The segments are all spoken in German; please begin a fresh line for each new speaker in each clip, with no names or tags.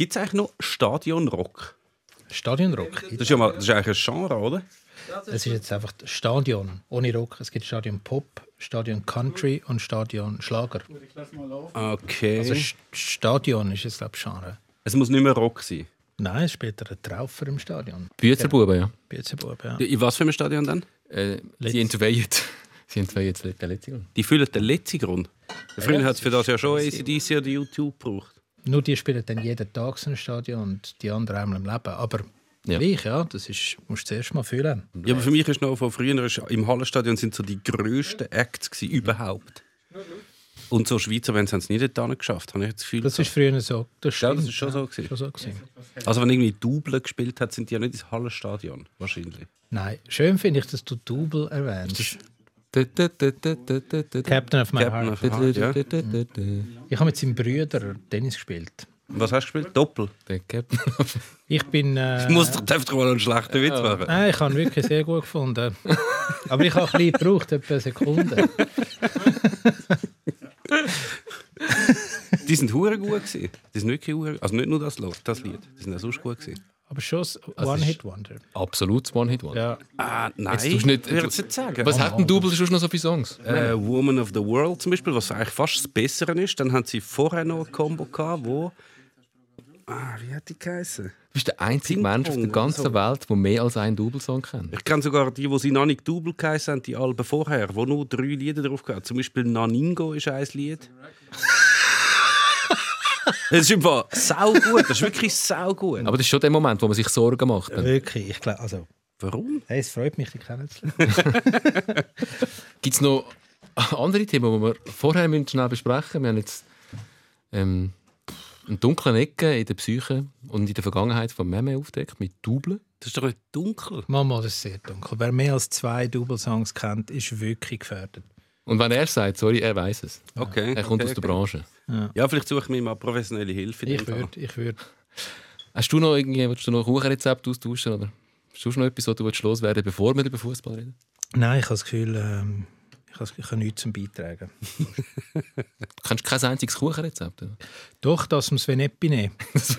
Gibt es eigentlich noch Stadionrock?
Stadionrock.
Das ist ja mal, das ist eigentlich ein Genre, oder?
Es ist jetzt einfach Stadion ohne Rock. Es gibt Stadion Pop, Stadion Country und Stadion Schlager.
Okay.
Also St- Stadion ist jetzt glaube ich Genre.
es muss nicht mehr Rock sein.
Nein, es ist später ein Traufer im Stadion.
Büzerbuben, ja.
Büzenbub, ja.
In was für einem Stadion dann?
Äh, sie entweihen. Sie entweihen den letzten
Die füllen den letzten Grund. Früher
Ja,
hat es für das ja schon ACDC oder YouTube gebraucht.
Nur die spielen dann jeden Tag so ein Stadion und die anderen einmal im Leben. Aber
Ja.
gleich, ja, das ist, musst du zuerst mal fühlen.
Ja, aber für mich ist noch von früher ist, im Hallenstadion sind so die grössten Acts gewesen, überhaupt. Und so Schweizer Bands haben es nie dort geschafft, habe ich das Gefühl.
Das ist früher so. Das,
Ja, das ist schon so gewesen.
Schon so gewesen.
also wenn irgendwie Double gespielt hat, sind die ja nicht ins Hallenstadion, wahrscheinlich.
Nein, schön finde ich, dass du Double erwähnst.
Captain
of My
Captain
Heart.
of Heart, ja.
Ich habe mit seinem Bruder Tennis gespielt.
Was hast du gespielt? Doppel.
Der Captain
Ich bin. Äh,
Du musst doch einfach mal einen schlechten Witz machen.
Nein, ich habe ihn wirklich sehr gut gefunden. Aber ich habe ein bisschen gebraucht, etwa eine Sekunde.
Die sind hure gut gewesen. Die sind wirklich hure, also nicht nur das, Lo- das Lied, die sind auch sonst gut gewesen.
Aber schon ein One-Hit-Wonder.
Absolut One-Hit-One.
Ja.
Ah, nein.
Jetzt tust du nicht-
würde ich jetzt sagen.
Was hat ein Double sonst noch so viele Songs?
äh, Woman of the World zum Beispiel, was eigentlich fast das Bessere ist. Dann haben sie vorher noch ein Combo gehabt, wo. Ah, wie hat die geheißen?
Du bist der einzige Mensch auf der ganzen
so.
Welt, der mehr als einen Double-Song kennt.
Ich kenne sogar die, die sie noch nicht Double geheißen haben, die Alben vorher, wo nur drei Lieder drauf gehen. Zum Beispiel Naningo ist ein Lied. Das ist einfach sau gut. Das ist wirklich sau gut.
Aber das ist schon der Moment, wo man sich Sorgen macht.
Wirklich, ich glaube, also,
Warum?
hey, es freut mich, dich kennenzulernen.
Gibt es noch andere Themen, die wir vorher müssen schnell besprechen müssen? Wir haben jetzt ähm, eine dunkle Ecke in der Psyche und in der Vergangenheit von Meme aufgedeckt mit Double.
Das ist doch dunkel.
Mama, das ist sehr dunkel. Wer mehr als zwei Double-Songs kennt, ist wirklich gefährdet.
Und wenn er sagt, sorry, er weiß es.
Okay.
Er kommt
okay,
aus der
okay.
Branche.
Ja, vielleicht suche ich mir mal professionelle Hilfe.
Ich würde, ich würde.
Hast du noch irgendwie, willst du noch ein Kuchenrezept austauschen? Oder hast du noch etwas, was du willst loswerden bevor wir über Fußball reden?
Nein, ich habe das Gefühl, ähm, ich habe, ich habe nichts zum Beitragen.
Du kennst kein einziges Kuchenrezept. oder?
Doch, das vom Sven Epine.
Das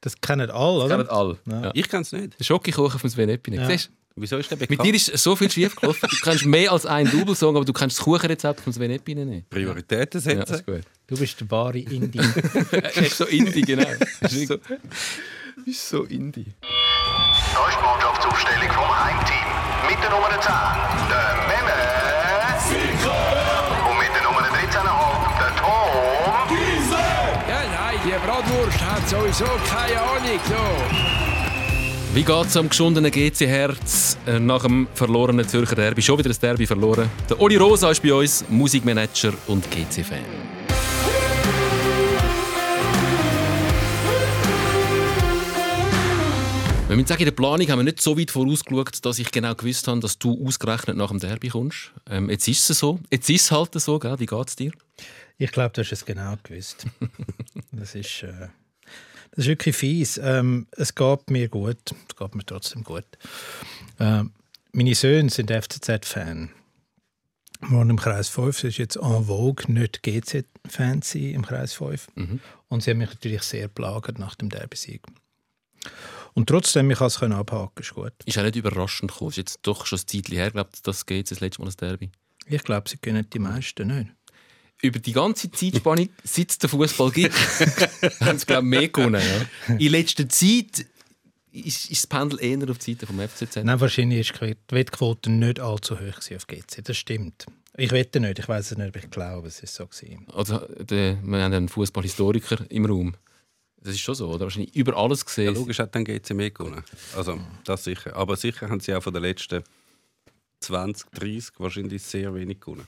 Das kennen alle, oder?
kennen alle.
Ja.
Ja.
Ich kann es nicht.
Der Schokokuchen von Sven Epine.
Ja.
Siehst du?
Wieso ist der
Mit
bekannt?
dir ist so viel schief gelaufen. Du kennst mehr als einen Double-Song, aber du kennst das Kuchenrezept von Sven Epine nicht.
Prioritäten
Ja,
setzen.
ist gut.
Du bist der wahre Indie.
Er ist so Indie, genau. Er ist so, er ist so Indie.
Da ist die Mannschaftsaufstellung vom Heimteam. Mit der Nummer 10, der Memme. Und mit der Nummer 13,5, der Tom.
Ja, nein, die Bratwurst hat sowieso keine Ahnung. So.
Wie geht es am geschundenen GC-Herz äh, nach dem verlorenen Zürcher Derby? Schon wieder ein Derby verloren. Der Oli Rosa ist bei uns, Musikmanager und GC-Fan. Wir müssen sagen, in der Planung haben wir nicht so weit vorausgeschaut, dass ich genau gewusst habe, dass du ausgerechnet nach dem Derby kommst. Ähm, jetzt ist es so. Jetzt ist es halt so, gell? Wie geht es dir?
Ich glaube, du hast es genau gewusst. Das ist, äh, das ist wirklich fies. Ähm, es geht mir gut. Es geht mir trotzdem gut. Ähm, meine Söhne sind FCZ-Fan. Wohnen im Kreis 5. Es ist jetzt en vogue, nicht GZ-Fan zu sein im Kreis 5. Und sie haben mich natürlich sehr belagert nach dem Derby-Sieg. Und trotzdem, ich konnte es abhaken, ist gut.
Ist auch nicht überraschend gekommen. Ist jetzt doch schon ein Zeitchen her, glaube das geht das letzte Mal das Derby.
Ich glaube, sie können die meisten nicht.
Über die ganze Zeitspanne, seit es den Fußball gibt, haben sie, glaube ich, mehr gewonnen. Ja. In letzter Zeit ist, ist das Pendel eher auf die Seite vom FCZ.
Nein, wahrscheinlich ist die Wettquote nicht allzu hoch auf GC. Das stimmt. Ich wette nicht, ich weiß es nicht, aber ich glaube, es ist so gewesen.
Also, der, wir haben einen Fußballhistoriker im Raum. Das ist schon so, oder? Wahrscheinlich über alles
Ja,
gesehen.
logisch hat dann GC mehr gewonnen. Also, das sicher. Aber sicher haben sie auch von den letzten 20, 30 wahrscheinlich sehr wenig gewonnen.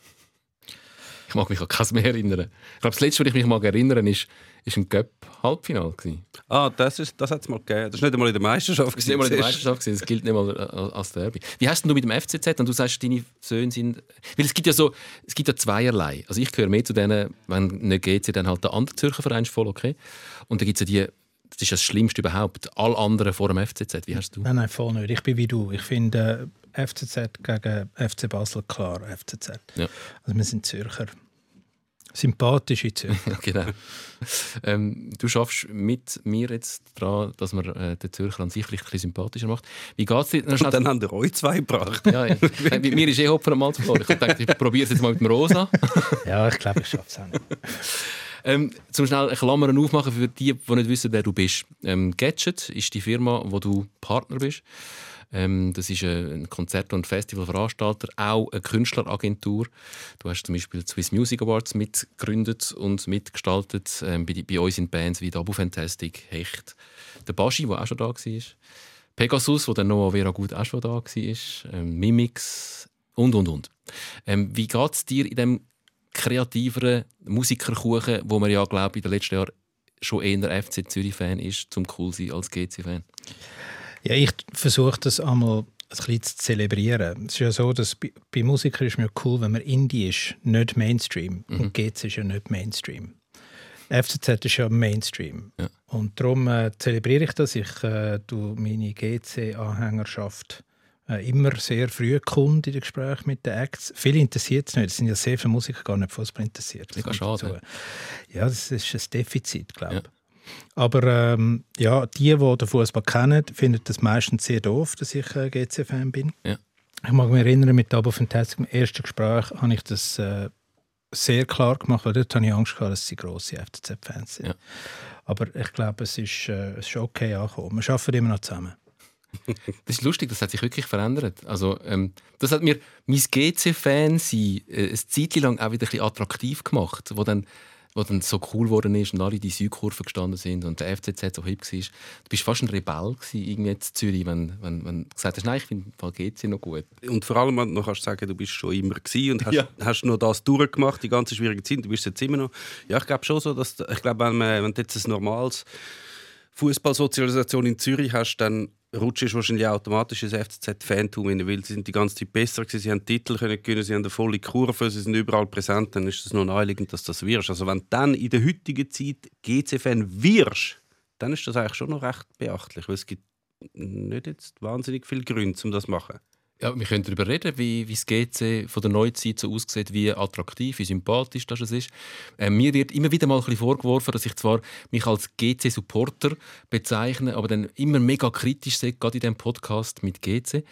Ich mag mich an keins mehr erinnern. Ich glaube, das letzte, was ich mich mag erinnern ist, ist ein gewesen.
Ah, das, ist, das hat es mal gegeben. Das ist nicht einmal in der Meisterschaft.
Das ist nicht mal in der. Meisterschaft, das gilt nicht mal äh, als Derby. Wie hast denn du mit dem FCZ, und du sagst, deine Söhne sind... Weil es gibt ja so, es gibt ja zweierlei. Also ich gehöre mehr zu denen, wenn nicht GC, dann halt der andere Zürcher Verein ist voll okay. Und dann gibt es ja die, das ist das Schlimmste überhaupt, alle anderen vor dem FCZ. Wie hast du?
Nein, nein, voll nicht. Ich bin wie du. Ich finde äh, FCZ gegen FC Basel klar FCZ.
Ja.
Also wir sind Zürcher. Sympathische Zürcher.
Ja, genau. ähm, du schaffst mit mir jetzt daran, dass man äh, den Zürcher an sich vielleicht ein bisschen sympathischer macht. Wie geht es dir?
Und dann haben wir euch zwei gebracht.
ja, mit mir ist eh Hopfen am Malz verloren. Ich dachte, ich probiere es jetzt mal mit dem Rosa.
ja, ich glaube, ich schaffe es auch nicht.
Ähm, zum schnell Klammern aufmachen für die, die nicht wissen, wer du bist. Ähm, Gadget ist die Firma, wo du Partner bist. Ähm, das ist ein Konzert- und Festivalveranstalter, auch eine Künstleragentur. Du hast zum Beispiel Swiss Music Awards mitgegründet und mitgestaltet. Ähm, bei, bei, uns sind Bands wie Dabu Fantastic, Hecht, der Baschi, der auch schon da war, Pegasus, wo dann noch Vera Gut auch schon da war, ähm, Mimix und, und, und. Ähm, wie geht es dir in dem kreativeren Musikerkuchen, wo man ja, glaube ich, in den letzten Jahren schon eher FC Zürich-Fan ist, zum cool sein als GC-Fan?
Ja, ich versuche das einmal ein bisschen zu zelebrieren. Es ist ja so, dass bei, bei Musikern ist mir cool, wenn man Indie ist, nicht Mainstream. Mhm. Und GC ist ja nicht Mainstream. FCZ ist ja Mainstream. Ja. Und darum äh, zelebriere ich das. Ich äh, meine GC-Anhängerschaft äh, immer sehr früh kund in den Gesprächen mit den Acts. Viele interessiert es nicht. Es sind ja sehr viele Musiker gar nicht Fußball interessiert.
Das ist schade.
Ja, das ist ein Defizit, glaube ich. Ja. Aber ähm, ja, die, die den Fußball kennen, finden das meistens sehr doof, dass ich äh, GC-Fan bin.
Ja.
Ich mag mich erinnern, mit Abo Fantastic im ersten Gespräch habe ich das äh, sehr klar gemacht, weil dort hatte ich Angst gehabt, dass sie grosse FCZ-Fans sind.
Ja.
Aber ich glaube, es ist, äh, es ist okay angekommen. Wir arbeiten immer noch zusammen.
Das ist lustig, das hat sich wirklich verändert. Also, ähm, das hat mir mein GC-Fan-Sein äh, eine Zeit lang auch wieder ein bisschen attraktiv gemacht, wo dann wo dann so cool geworden ist und alle in die Südkurve gestanden sind und der FCZ so hip war. Du bist fast ein Rebell gewesen, irgendwie in Zürich, wenn, wenn, wenn du gesagt hast, nein, ich finde Fall noch gut.
Und vor allem, du kannst sagen, du bist schon immer gewesen und hast, ja. hast nur das durchgemacht, die ganze schwierige Zeit, du bist jetzt immer noch. Ja, ich glaube schon so, dass, ich glaube, wenn, man, wenn du jetzt ein normales Fußballsozialisation in Zürich hast, dann rutscht wahrscheinlich automatisch ins FCZ-Fantum rein, weil sie sind die ganze Zeit besser gewesen, sie haben Titel können gewinnen, sie haben eine volle Kurve, sie. Sind überall präsent, dann ist es noch naheliegend, dass das wirst. Also wenn dann in der heutigen Zeit GC-Fan wirst, dann ist das eigentlich schon noch recht beachtlich, weil es gibt nicht jetzt wahnsinnig viele Gründe, um das zu machen.
Ja, wir können darüber reden, wie, wie das GC von der Neuzeit so aussieht, wie attraktiv, wie sympathisch das ist. Äh, mir wird immer wieder mal ein bisschen vorgeworfen, dass ich zwar mich als GC-Supporter bezeichne, aber dann immer mega kritisch sehe, gerade in diesem Podcast mit GC.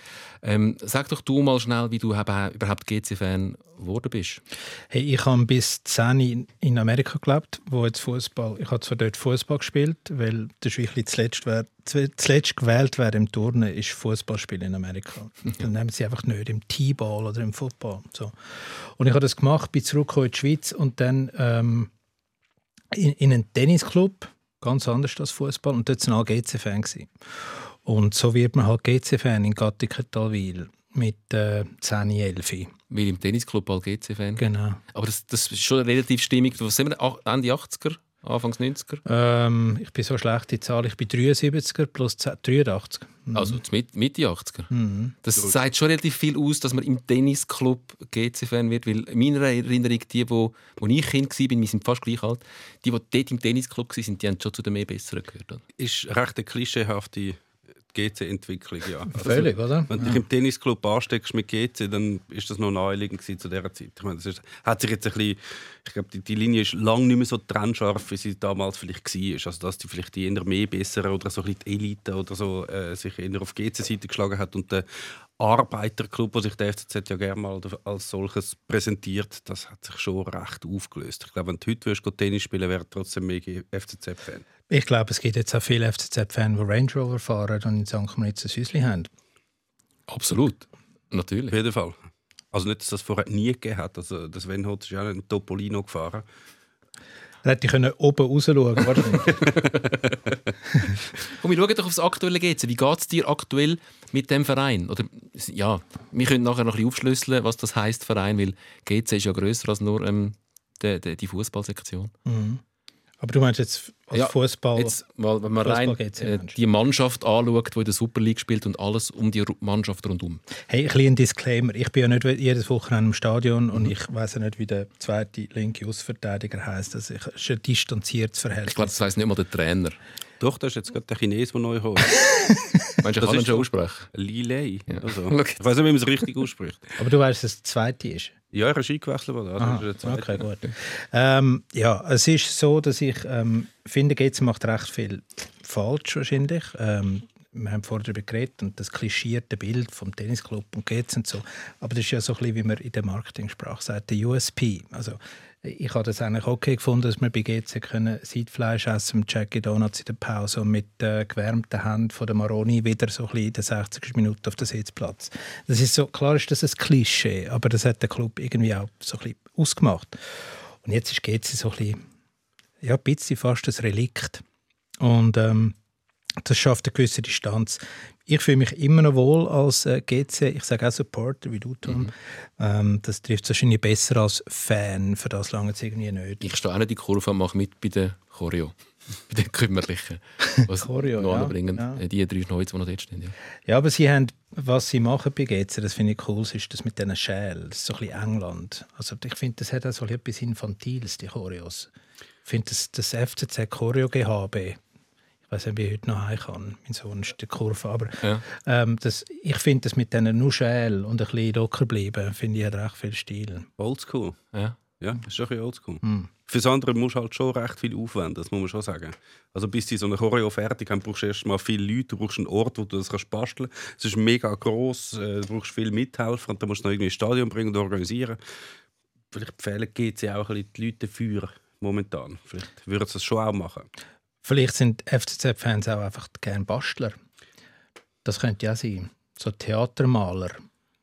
Ähm, sag doch du mal schnell, wie du überhaupt GC-Fan geworden bist.
Hey, ich habe bis 10 in Amerika gelebt, wo jetzt Fußball. Ich habe zwar dort Fußball gespielt, weil der Schweichli zuletzt, wär, zuletzt gewählt wäre im Turnen, ist Fußballspiel in Amerika. Dann nehmen sie einfach nicht im T-Ball oder im Football. So. Und ich habe das gemacht, bin zurückgekommen in die Schweiz und dann ähm, in, in einen Tennisclub, ganz anders als Fußball, und dort war ich GC-Fan. Und so wird man halt GC-Fan in Gattiken-Talwil mit äh, 10, 11.
Weil im Tennisclub all GC-Fan.
Genau.
Aber das, das ist schon relativ stimmig. Was sind wir, Ende 80er? Anfangs 90er?
Ähm, ich bin so schlecht in Zahl. Ich bin 73er plus 10, 83.
Mhm. Also Mitte 80er.
Mhm.
Das Gut. sagt schon relativ viel aus, dass man im Tennisclub GC-Fan wird. Weil in meiner Erinnerung, die, wo, wo ich Kind war, wir sind fast gleich alt, die, die dort im Tennisclub waren, die haben schon zu den mehr Besseren gehört.
Ist recht eine klischeehafte GC-Entwicklung, ja. Also,
Völlig, oder?
Wenn du dich im Tennisclub ansteckst mit GC, dann ist das noch naheliegend zu dieser Zeit. Ich meine, das ist, hat sich jetzt ein bisschen, ich glaube, die, die, Linie ist lange nicht mehr so trennscharf, wie sie damals vielleicht war. Also, dass die vielleicht die eher mehr bessere oder so ein die Elite oder so äh, sich eher auf GC-Seite geschlagen hat und der Arbeiterclub, der sich der FCZ ja gerne mal als solches präsentiert, das hat sich schon recht aufgelöst. Ich glaube, wenn du heute Tennis spielen wäre trotzdem mehr FCZ-Fan.
Ich glaube, es gibt jetzt auch viele FCZ-Fans, die Range Rover fahren und in St. Moritz ein Häuschen haben.
Absolut. Natürlich.
Auf jeden Fall. Also nicht, dass das vorher nie gegeben hat. Also, das Venhot ist ja ein Topolino gefahren.
Er hätte können oben raus schauen wahrscheinlich.
Und wir schauen doch aufs aktuelle GC. Wie geht es dir aktuell mit dem Verein? Oder, ja, wir können nachher noch ein bisschen aufschlüsseln, was das heisst, Verein, weil GC ist ja grösser als nur ähm, die, die, die Fußballsektion.
Mhm. Aber du meinst jetzt als ja, Fußball?
Jetzt, weil, wenn man rein äh, die Mannschaft anschaut, die in der Super League spielt und alles um die Mannschaft rundum.
Hey, ein kleiner Disclaimer. Ich bin ja nicht jedes Wochenende im Stadion und ich weiß ja nicht, wie der zweite linke Außenverteidiger heißt. Das ist ein distanziertes Verhältnis.
Ich glaube, das weiß nicht mal der Trainer.
Doch, das ist jetzt gerade der Chines, der neu kommt.
Meinst du, ich kann ihn schon aussprechen?
Lilei.
Ja.
Also, ich weiß nicht, wie man es richtig ausspricht.
Aber du weißt, dass es das zweite ist.
Ja, er ist eingewechselt worden. Also
Aha,
ist der Zweite.
okay, gut. Ähm, ja, es ist so, dass ich ähm, finde, GC macht recht viel falsch wahrscheinlich. Ähm, wir haben vorher darüber geredet und das klischierte Bild vom Tennisclub und GC und so. Aber das ist ja so ein bisschen, wie man in der Marketingsprache sagt, der USP. Also ich habe das eigentlich okay gefunden, dass wir bei GC können Seidfleisch essen mit Jackie Donuts in der Pause und mit äh, gewärmten Händen von der Maroni wieder so ein in der 60. Minute auf den Sitzplatz. Das ist so, klar ist das ein Klischee, aber das hat der Club irgendwie auch so ein ausgemacht. Und jetzt ist GC so ein bisschen, ja, ein bisschen fast ein Relikt. Und ähm, das schafft eine gewisse Distanz. Ich fühle mich immer noch wohl als äh, GC. Ich sage auch Supporter, wie du, Tom. Ähm, das trifft es wahrscheinlich besser als Fan. Für das lange es irgendwie nicht.
Ich stehe auch nicht in die Kurve und mache mit bei der Choreo. bei den Kümmerlichen. Was
Choreo,
noch
ja,
anbringen.
ja.
Äh, Die drei Schnäuze, die noch dort stehen. Ja.
Ja, aber sie haben, was sie machen bei GC, das finde ich cool, ist das mit diesen Schälen. Das ist so ein bisschen England. Also ich finde, das hat auch so etwas Infantiles, die Choreos. Ich finde, das, das FCZ Choreo GHB, weiß nicht, wie ich heute noch heim kann. Mein Sohn ist der Kurve. Aber
Ja.
ähm, das, ich finde das mit diesen nur Schälen und ein bisschen locker bleiben, finde ich hat recht viel Stil.
Oldschool.
Ja.
Ja, ist schon ein bisschen oldschool.
Hm.
Fürs andere musst du halt schon recht viel aufwenden, das muss man schon sagen. Also bis die so eine Choreo fertig haben, brauchst du erst mal viele Leute, du brauchst einen Ort, wo du das kannst basteln kannst. Es ist mega gross, äh, du brauchst viele Mithelfer und dann musst du noch irgendwie ins Stadion bringen und organisieren. Vielleicht empfehlen GC auch ein bisschen die Leute dafür momentan. Vielleicht würden sie das schon auch machen.
Vielleicht sind FCZ-Fans auch einfach gerne Bastler. Das könnte ja sein. So Theatermaler.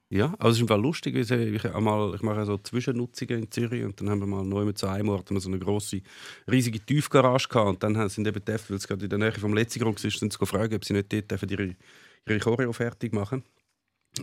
Ja, aber es ist im lustig, wie ich, einmal, ich mache so Zwischennutzungen in Zürich und dann haben wir mal neu so einem Ort so eine grosse, riesige Tiefgarage gehabt und dann sind eben die weil es gerade in der Nähe vom Letzigrund war, sind sie gefragt, ob sie nicht dort ihre, ihre Choreo fertig machen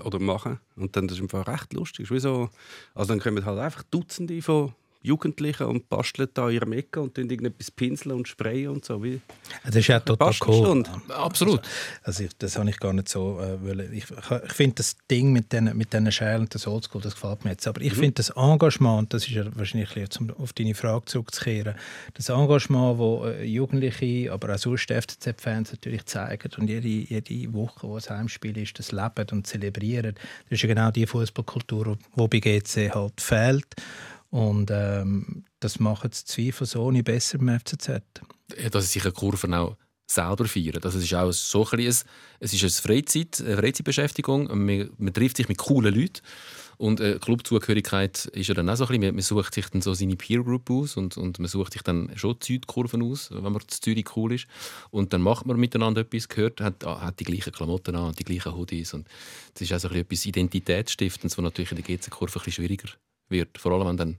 oder machen und dann das ist im recht lustig. Ist wie so, also dann kommen halt einfach Dutzende von Jugendlichen und basteln da ihre Ecke und tun irgendetwas pinseln und sprayen und so. Wie
Das ist ja total cool.
Absolut.
Also ich, das habe ich gar nicht so äh, wollen. Ich, ich finde das Ding mit diesen mit den Schälen und das Oldschool, das gefällt mir jetzt. Aber ich finde das Engagement, und das ist ja wahrscheinlich ein bisschen, um auf deine Frage zurückzukehren, das Engagement, wo äh, Jugendliche, aber auch sonst FCZ-Fans natürlich zeigen und jede, jede Woche, wo ein Heimspiel ist, das leben und zelebrieren, das ist ja genau die Fußballkultur, die bei GC halt fehlt. Und ähm, das macht es zweifelsohne besser beim FCZ.
Dass sich eine Kurve auch selber feiern. Das ist auch so ein bisschen, es ist eine, Freizeit, eine Freizeitbeschäftigung. Man, man trifft sich mit coolen Leuten. Und äh, Clubzugehörigkeit ist ja dann auch so ein bisschen, man, man sucht sich dann so seine Peer Group aus und, und man sucht sich dann schon die Südkurven aus, wenn man zu Zürich cool ist. Und dann macht man miteinander etwas, gehört, hat, hat die gleichen Klamotten an, die gleichen Hoodies. Und das ist auch so ein bisschen etwas Identitätsstiftendes, was natürlich in der GC-Kurve ein bisschen schwieriger wird. Vor allem, wenn dann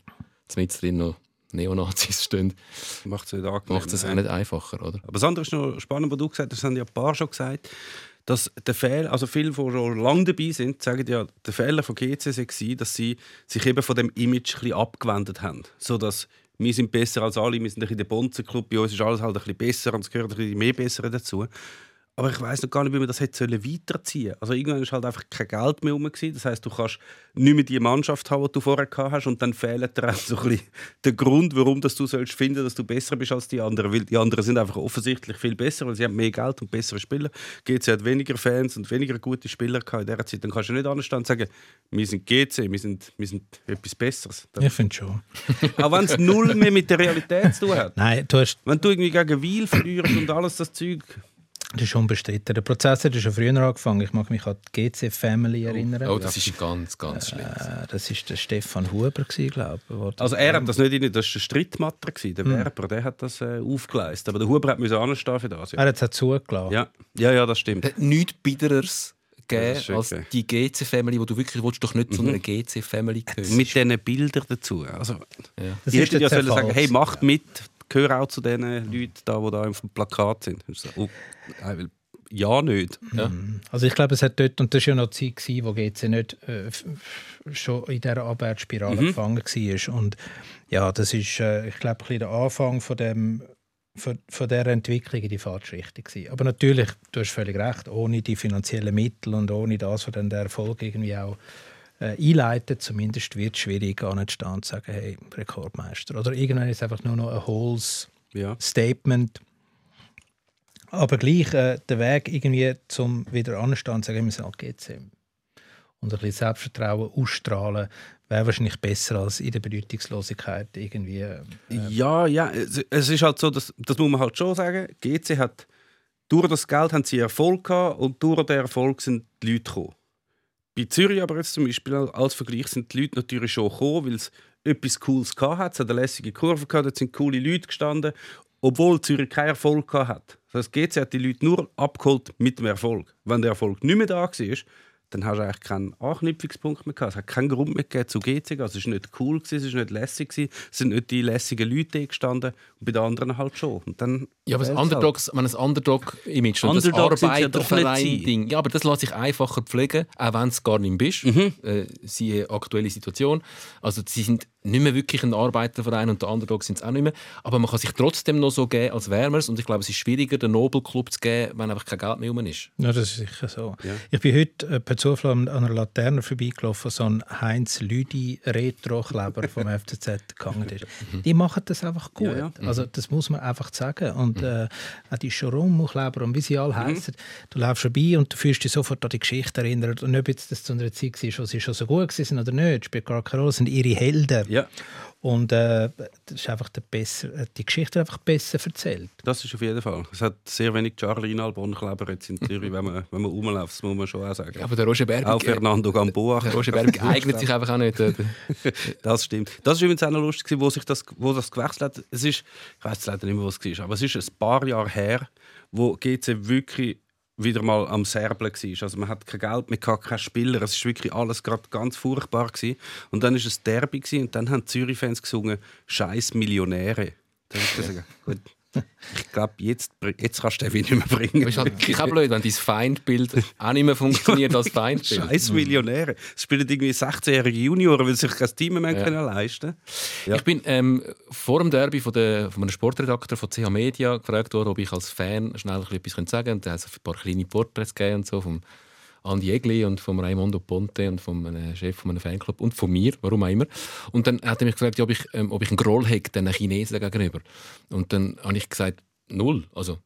mit drin noch Neonazis stehen,
macht es nicht angenehm.
macht es auch nicht einfacher, oder?
Aber das andere ist noch spannend, was du gesagt hast, das haben ja ein paar schon gesagt, dass der Fehler, also viele, die schon lange dabei sind, sagen ja, der Fehler von GC war, dass sie sich eben von dem Image ein bisschen abgewendet haben. So dass wir sind besser als alle, wir sind ein bisschen der Bonzenclub, bei uns ist alles halt ein bisschen besser und es gehört ein bisschen mehr Bessere dazu. Aber ich weiß noch gar nicht, wie man das hätte weiterziehen sollen. Also irgendwann war halt einfach kein Geld mehr rum. Das heißt, du kannst nicht mehr die Mannschaft haben, die du vorher gehabt hast und dann fehlt dir auch so ein bisschen der Grund, warum dass du sollst finden, dass du besser bist als die anderen. Weil die anderen sind einfach offensichtlich viel besser, weil sie haben mehr Geld und bessere Spieler. GC hat weniger Fans und weniger gute Spieler gehabt in dieser Zeit. Dann kannst du nicht anstehen und sagen, wir sind GC, wir sind, wir sind etwas Besseres. Das,
Ich finde schon.
auch wenn es null mehr mit der Realität zu tun hat.
Nein, du hast
Wenn du irgendwie gegen Wiel verlierst und alles das Zeug...
Das ist unbestritten. Der Prozess hat schon früher angefangen. Ich mag mich an die GC-Family erinnern.
Oh, das ist ganz, ganz schlimm.
Äh, das war der Stefan Huber, glaube ich.
Also er hat das nicht rein, das war der Strittmatter, der
Hm.
Werber, der hat das äh, aufgeleistet. Aber der Huber hat müssen anstehen für das. Ja.
Er hat es auch zugelassen.
ja, ja, ja, das stimmt.
Es hat nichts Bitteres gegeben als
okay.
die GC-Family, wo du wirklich willst, doch nicht zu einer GC-Family gehören.
Mit diesen Bildern dazu. Also,
Ja.
Das
ich
ist
hätte ja sollen sagen, hey, macht mit, gehör auch zu den Leuten, da, die da auf dem Plakat sind. Ich so, oh, nein, weil- ja, nicht.
Ja.
Also ich glaube, es hat dort, und das war ja noch die Zeit, gewesen, wo GC nicht äh, schon in dieser Abwärtsspirale gefangen war. Und ja, das ist, äh, ich glaube, ein bisschen der Anfang von dem von, von dieser Entwicklung in die falsche Richtung gewesen. Aber natürlich, du hast völlig recht, ohne die finanziellen Mittel und ohne das, was dann der Erfolg irgendwie auch äh, einleitet, zumindest wird es schwierig, an den Stand zu sagen, hey, Rekordmeister. Oder irgendwann ist es einfach nur noch ein hohles
Ja.
Statement. Aber gleich äh, der Weg irgendwie zum wieder anstehen, sagen wir geht's ihm. Und ein bisschen Selbstvertrauen ausstrahlen, wäre wahrscheinlich besser als in der Bedeutungslosigkeit irgendwie. Äh,
Ja, ja, es, es ist halt so, dass, das muss man halt schon sagen. GC hat durch das Geld haben sie Erfolg gehabt und durch den Erfolg sind die Leute gekommen. Bei Zürich aber jetzt zum Beispiel als Vergleich sind die Leute natürlich schon gekommen, weil es etwas Cooles gehabt hat. Es hat eine lässige Kurve gehabt, dort sind coole Leute gestanden, obwohl Zürich keinen Erfolg gehabt hat. Das heißt, GC hat die Leute nur abgeholt mit dem Erfolg. Wenn der Erfolg nicht mehr da war, dann hast du eigentlich keinen Anknüpfungspunkt mehr gehabt. Es hat keinen Grund mehr gegeben zu GC. Also es war nicht cool, gewesen, es war nicht lässig, gewesen, es sind nicht die lässigen Leute gestanden und bei den anderen halt schon. Und dann
Ja, aber das
fehlt's
Underdogs, ein Underdog-Image und das
Underdog ja nicht
Arbeiterverein-Ding, ja, aber das lässt sich einfacher pflegen, auch wenn es gar nicht bist.
Mhm.
Äh, siehe aktuelle Situation. Also sie sind nicht mehr wirklich ein Arbeiterverein und der Underdog sind es auch nicht mehr. Aber man kann sich trotzdem noch so geben, als wäre man es. Und ich glaube, es ist schwieriger, den Nobelclub zu geben, wenn einfach kein Geld mehr rum ist.
Ja, das ist sicher so. Ich bin heute äh, per Zufall an einer Laterne vorbeigelaufen, so ein Heinz Lüdi Retro-Kleber vom FCZ gegangen ist. Die machen das einfach gut.
Ja, ja.
Also das muss man einfach sagen. Und äh, auch die Choron-Kleber und wie sie alle heißen, du läufst vorbei und du fühlst dich sofort an die Geschichte erinnert. Und ob jetzt das zu einer Zeit war, wo sie schon so gut waren oder nicht, spielt gar keine Rolle, das sind ihre Helden.
Ja,
Und äh, das ist einfach der besser, äh, die Geschichte einfach besser erzählt.
das ist auf jeden Fall. Es hat sehr wenig Charlie Inalbon-Kleber jetzt in Zürich, wenn man, wenn man rumläuft, das muss man schon auch sagen.
Aber der Roger Berg,
auch Fernando Gamboa.
der Roger Berg eignet sich einfach auch nicht.
Das stimmt. Das ist übrigens auch noch lustig, wo sich das, wo das gewechselt hat. Es ist, ich weiß leider nicht mehr, was es war, aber es ist ein paar Jahre her, wo GC wirklich wieder mal am Serblen war. Also man hat kein Geld mehr, gehabt, keine Spieler. Es war wirklich alles gerade ganz furchtbar. Gewesen. Und dann war es Derby gewesen, und dann haben Zürich-Fans gesungen «Scheiß Millionäre». Dann hab ich gesagt, gut, ich glaube, jetzt, jetzt kannst du den nicht mehr bringen.
ist halt kein blöd, wenn dein Feindbild auch nicht mehr funktioniert als Feindbild.
Scheiß Millionäre. Es spielen irgendwie 16-jährige Junioren, weil sie sich kein Team mehr
Ja.
können leisten Ja.
Ich bin ähm, vor dem Derby von, der, von einem Sportredakteur von CH Media gefragt worden, ob ich als Fan schnell etwas sagen könnte. Und da hat es ein paar kleine Porträts gegeben und so vom Andi Egli und vom Raimondo Ponte und vom Chef von einem Fanclub und von mir, warum auch immer. Und dann hat er mich gefragt, ob, ich, ähm, ob ich einen Groll hätte, den Chinesen gegenüber. Und dann habe ich gesagt, null. Also,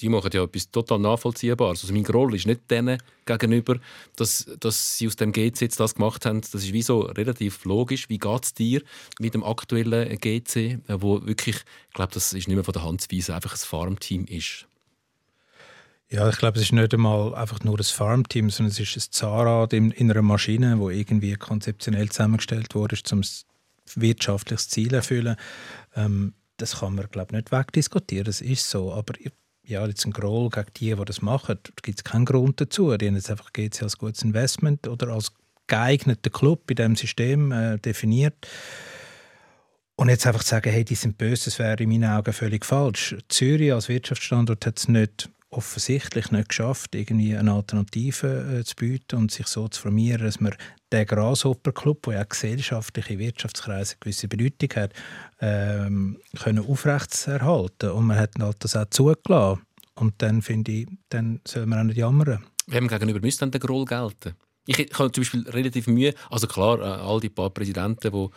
die machen ja etwas total Nachvollziehbares. Also mein Groll ist nicht denen gegenüber, dass, dass sie aus dem GC jetzt das gemacht haben. Das ist wie so relativ logisch. Wie geht es dir mit dem aktuellen GC, wo wirklich, ich glaube, das ist nicht mehr von der Hand zu weisen, einfach ein Farmteam ist.
Ja, ich glaube, es ist nicht einmal einfach nur ein Farmteam, sondern es ist ein Zahnrad in, in einer Maschine, wo irgendwie konzeptionell zusammengestellt wurde, um wirtschaftliches Ziel zu erfüllen. Ähm, das kann man, glaube ich, nicht wegdiskutieren. Das ist so. Aber ja, jetzt ein Groll gegen die, die das machen, da gibt es keinen Grund dazu. Die haben jetzt einfach GC als gutes Investment oder als geeigneter Club in diesem System äh, definiert. Und jetzt einfach zu sagen, hey, die sind böse, das wäre in meinen Augen völlig falsch. Zürich als Wirtschaftsstandort hat es nicht offensichtlich nicht geschafft, irgendwie eine Alternative äh, zu bieten und sich so zu formieren, dass man den Grasshopper-Club, der ja gesellschaftlich in Wirtschaftskreisen gewisse Bedeutung hat, ähm, können aufrechterhalten. Und man hat halt das auch zugelassen. Und dann finde ich, dann soll man auch nicht jammern.
Wem gegenüber müsste dann der Groll gelten? Ich ich habe zum Beispiel relativ Mühe, also klar, äh, all die paar Präsidenten, die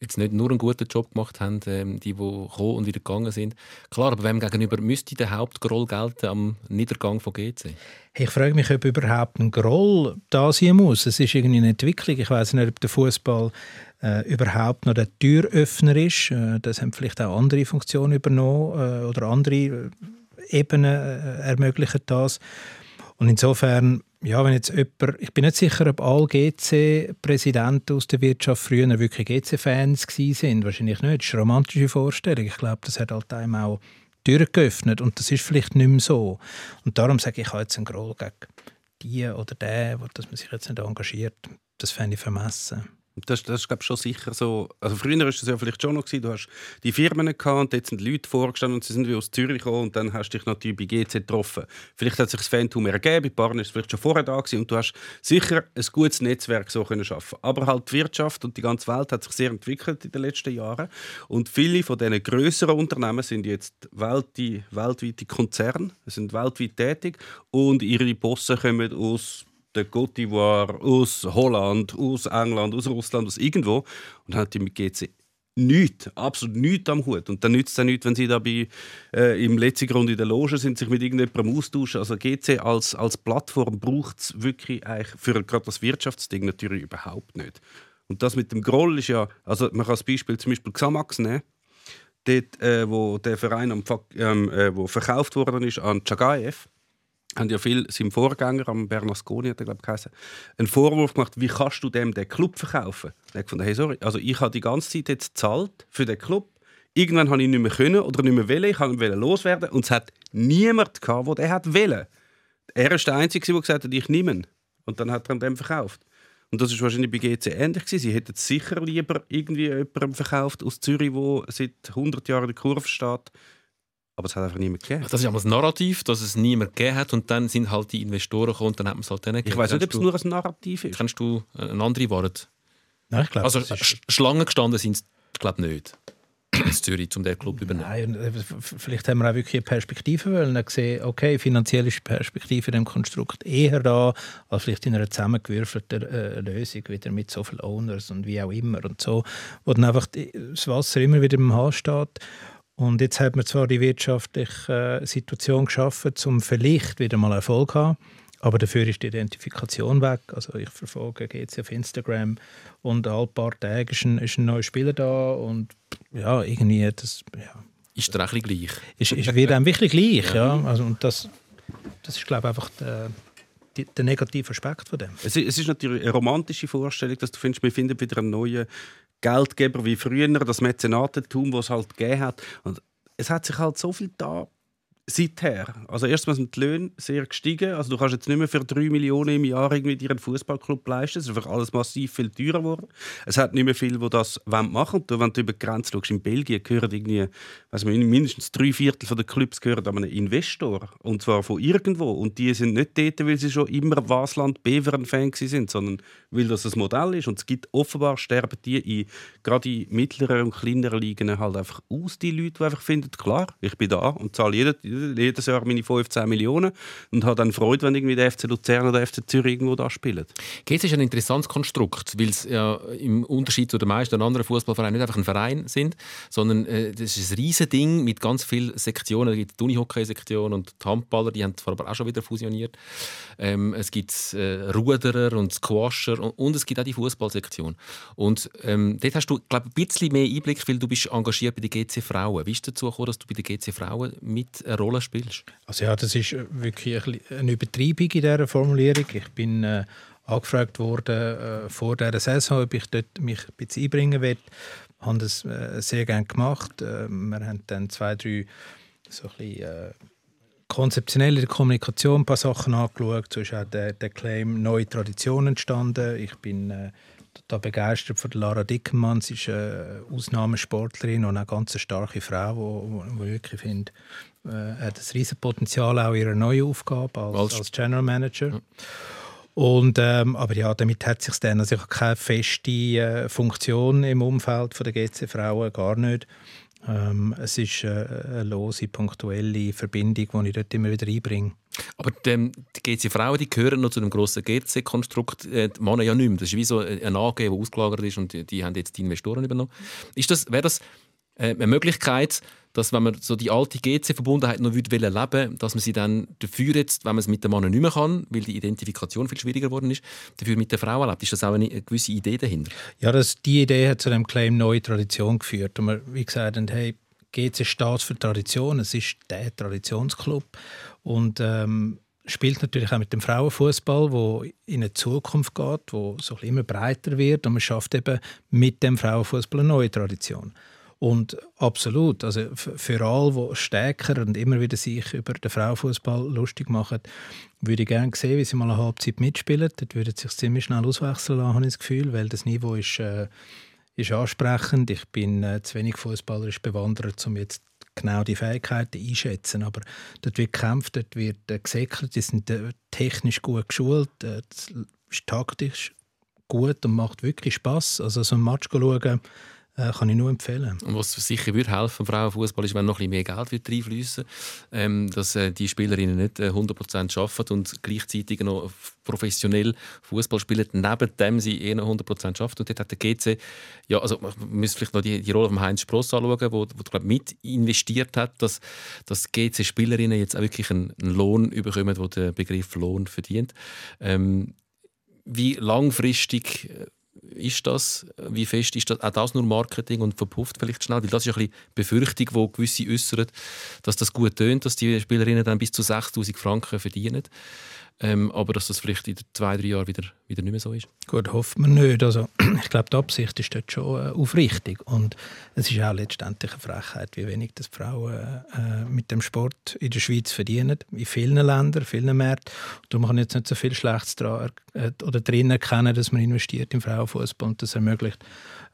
jetzt nicht nur einen guten Job gemacht haben, ähm, die, die gekommen und wieder gegangen sind. Klar, aber wem gegenüber müsste der Hauptgroll gelten am Niedergang von GC?
Ich frage mich, ob überhaupt ein Groll da sein muss. Es ist irgendwie eine Entwicklung. Ich weiß nicht, ob der Fußball äh, überhaupt noch der Türöffner ist. Äh, das haben vielleicht auch andere Funktionen übernommen äh, oder andere äh, Ebenen äh, ermöglichen das. Und insofern, ja, wenn jetzt jemand, ich bin nicht sicher, ob alle GC-Präsidenten aus der Wirtschaft früher wirklich GC-Fans sind. Wahrscheinlich nicht. Das ist eine romantische Vorstellung. Ich glaube, das hat halt einem auch Türen geöffnet und das ist vielleicht nicht mehr so. Und darum sage ich, ich habe jetzt einen Groll gegen die oder den, dass man sich jetzt nicht engagiert. Das fände ich vermessen.
Das, das ist glaube schon sicher so. Also früher war das ja vielleicht schon noch gewesen, du hast die Firmen und dort sind Leute vorgestanden und sie sind wie aus Zürich gekommen und dann hast du dich natürlich bei GC getroffen. Vielleicht hat sich das Phantom ergeben, bei Partnern ist es vielleicht schon vorher da gewesen und du hast sicher ein gutes Netzwerk so können schaffen. Aber halt die Wirtschaft und die ganze Welt hat sich sehr entwickelt in den letzten Jahren und viele von diesen größeren Unternehmen sind jetzt weltweite, weltweite Konzerne, sind weltweit tätig und ihre Bosse kommen aus der Côte d'Ivoire, aus Holland, aus England, aus Russland, aus irgendwo und hat die mit GC nichts, absolut nichts am Hut. Und dann nützt es auch nichts, wenn sie da bei, äh, im letzten Grund in der Loge sind, sich mit irgendjemandem austauschen. Also GC als, als Plattform braucht es wirklich eigentlich für gerade das Wirtschaftsding natürlich überhaupt nicht. Und das mit dem Groll ist ja, also man kann das Beispiel zum Beispiel Xamax nehmen, dort, äh, wo der Verein am, ähm, äh, wo verkauft worden ist an Chagaev, haben ja viel seinem Vorgänger, am Bernasconi, hat er, glaube ich, einen Vorwurf gemacht, wie kannst du dem den Club verkaufen? Ich fand, hey, sorry, also ich habe die ganze Zeit jetzt gezahlt für den Club. Irgendwann habe ich nicht mehr können oder nicht mehr wollen. Ich wollte loswerden und es hat niemand gehabt, der den hat wollen. Er ist der Einzige, der gesagt hat, ich nehme ihn. Und dann hat er dem verkauft. Und das ist wahrscheinlich bei GC ähnlich gewesen. Sie hätten sicher lieber irgendwie jemandem verkauft aus Zürich, der seit 100 Jahren in der Kurve steht, aber es hat einfach niemand gegeben.
Das ist einmal das Narrativ, dass es niemand gegeben hat und dann sind halt die Investoren gekommen und dann hat man es halt denen
gegeben. Ich weiß nicht, ob es nur ein Narrativ ist.
Kennst du eine andere Wort?
Nein, ich glaube
Also Sch Schlangen gestanden sind es, glaube nicht. In Zürich, um den Club zu übernehmen.
Nein, äh, vielleicht haben wir auch wirklich eine Perspektive wollen. gesehen, okay, finanziell ist die Perspektive in dem Konstrukt eher da, als vielleicht in einer zusammengewürfelten äh, Lösung, wieder mit so vielen Owners und wie auch immer und so, wo dann einfach das Wasser immer wieder im Hahn steht. Und jetzt hat man zwar die wirtschaftliche äh, Situation geschaffen, um vielleicht wieder mal Erfolg zu haben, aber dafür ist die Identifikation weg. Also ich verfolge GC auf Instagram und alle paar Tage ist ein, ist ein neuer Spieler da und ja, irgendwie das... Ja,
ist der ein gleich?
Ist, ist wieder ein wirklich gleich, ja. Also, und das, das ist, glaube ich, einfach der, der negative Aspekt von dem.
Es ist, es ist natürlich eine romantische Vorstellung, dass du findest, wir finden wieder einen neuen Geldgeber wie früher, das Mäzenatentum, das es halt gegeben hat. Und es hat sich halt so viel da seither. Also erstmal sind die Löhne sehr gestiegen. Also du kannst jetzt nicht mehr für 3 Millionen im Jahr irgendwie dir einen Fußballclub leisten. Es ist einfach alles massiv viel teurer geworden. Es hat nicht mehr viele, die das machen wollen. Wenn du über die Grenze schaust, in Belgien gehören irgendwie, weiß man, mindestens drei Viertel der Clubs gehören an einen Investor. Und zwar von irgendwo. Und die sind nicht dort, weil sie schon immer Wasland Beveren-Fan sind, sondern weil das ein Modell ist. Und es gibt offenbar, sterben die in, gerade in mittleren und kleineren Ligen halt einfach aus, die Leute, die einfach finden, klar, ich bin da und zahle jeden jedes Jahr meine 15 Millionen und habe dann Freude, wenn irgendwie der FC Luzern oder der FC Zürich irgendwo da spielen.
GC ist ein interessantes Konstrukt, weil es ja im Unterschied zu den meisten anderen Fußballvereinen nicht einfach ein Verein sind, sondern äh, das ist ein riesiges Ding mit ganz vielen Sektionen. Es gibt die Unihockey-Sektion und die Handballer, die haben zwar aber auch schon wieder fusioniert. Ähm, es gibt äh, Ruderer und Squasher und, und, es gibt auch die Fußballsektion. Und ähm, dort hast du, glaube ein bisschen mehr Einblick, weil du bist engagiert bei den GC Frauen. Wie ist es dazu gekommen, dass du bei den GC Frauen mit einer Rolle spielst?
Also ja, das ist wirklich eine Übertreibung in dieser Formulierung. Ich bin äh, angefragt worden äh, vor dieser Saison, ob ich dort mich ein bisschen einbringen will. Ich habe das äh, sehr gerne gemacht. Äh, wir haben dann zwei, drei so ein bisschen, äh, Kommunikation ein paar Sachen angeschaut. So ist auch der, der Claim «Neue Traditionen» entstanden. Ich bin äh, total begeistert von Lara Dickenmann. Sie ist eine Ausnahmesportlerin und eine ganz starke Frau, die, die wirklich finde, äh, hat ein riesiges Potenzial auch in ihrer neuen Aufgabe als, als General Manager. Ja. Und, ähm, aber ja, damit hat sich dann also ich habe keine feste äh, Funktion im Umfeld von der GC Frauen gar nicht. Ähm, es ist äh, eine lose, punktuelle Verbindung, die ich dort immer wieder einbringe.
Aber die, die GC Frauen die gehören noch zu dem grossen GC-Konstrukt. Äh, die Männer ja nicht mehr. Das ist wie so eine AG, die ausgelagert ist und die, die haben jetzt die Investoren übernommen. Ist das, wäre das äh, eine Möglichkeit, dass wenn man so die alte GC-Verbundenheit noch leben will, dass man sie dann dafür jetzt, wenn man es mit den Männern nicht mehr kann, weil die Identifikation viel schwieriger geworden ist, dafür mit den Frauen lebt. Ist das auch eine, eine gewisse Idee dahinter?
Ja, das, die Idee hat zu dem Claim neue Tradition geführt. Und wir, wie gesagt, haben, hey, GC steht für Tradition, es ist der Traditionsclub und ähm, spielt natürlich auch mit dem Frauenfußball, wo in eine Zukunft geht, wo so immer breiter wird und man schafft eben mit dem Frauenfußball eine neue Tradition. Und absolut, also für alle, die stärker und immer wieder sich über den Frauenfußball lustig machen, würde ich gerne sehen, wie sie mal eine Halbzeit mitspielen. Dort würde sich ziemlich schnell auswechseln lassen, habe ich das Gefühl, weil das Niveau ist, äh, ist ansprechend. Ich bin äh, zu wenig fußballerisch bewandert, um jetzt genau die Fähigkeiten einschätzen. Aber dort wird gekämpft, dort wird äh, gesäckert, die sind äh, technisch gut geschult, äh, ist taktisch gut und macht wirklich Spaß. Also so ein Match schauen, Äh, kann ich nur empfehlen.
Und was sicher würde helfen, Frauenfußball, ist, wenn noch ein bisschen mehr Geld wird reinfließen ähm, dass äh, die Spielerinnen nicht äh, 100% arbeiten und gleichzeitig noch professionell Fußball spielen, neben dem sie eh noch 100% arbeiten. Und dort hat der GC, ja, also man müsste vielleicht noch die, die Rolle von Heinz Spross anschauen, wo, wo glaub, mit investiert hat, dass, dass GC-Spielerinnen jetzt auch wirklich einen, einen Lohn bekommen, der den Begriff Lohn verdient. Ähm, wie langfristig äh, ist das? Wie fest ist das? Auch das nur Marketing und verpufft vielleicht schnell? Weil das ist ein bisschen Befürchtung, die gewisse äußern, dass das gut tönt, dass die Spielerinnen dann bis zu 6000 Franken verdienen. Ähm, aber dass das vielleicht in zwei, drei Jahren wieder, wieder nicht mehr so ist.
Gut, hofft man nicht. Also, ich glaube, die Absicht ist dort schon äh, aufrichtig. Und es ist auch letztendlich eine Frechheit, wie wenig das Frauen äh, mit dem Sport in der Schweiz verdienen. In vielen Ländern, vielen Märkten. Darum kann ich jetzt nicht so viel Schlechtes dran, äh, oder drin erkennen, dass man investiert im Frauenfußball und das ermöglicht.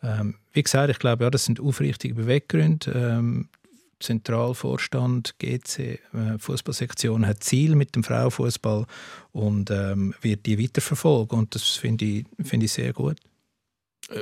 Ähm, wie gesagt, ich glaube, ja, das sind aufrichtige Beweggründe. Ähm, Zentralvorstand GC äh, Fußballsektion hat Ziel mit dem Frauenfußball und ähm, wird die weiterverfolgen und das finde ich, find ich sehr gut.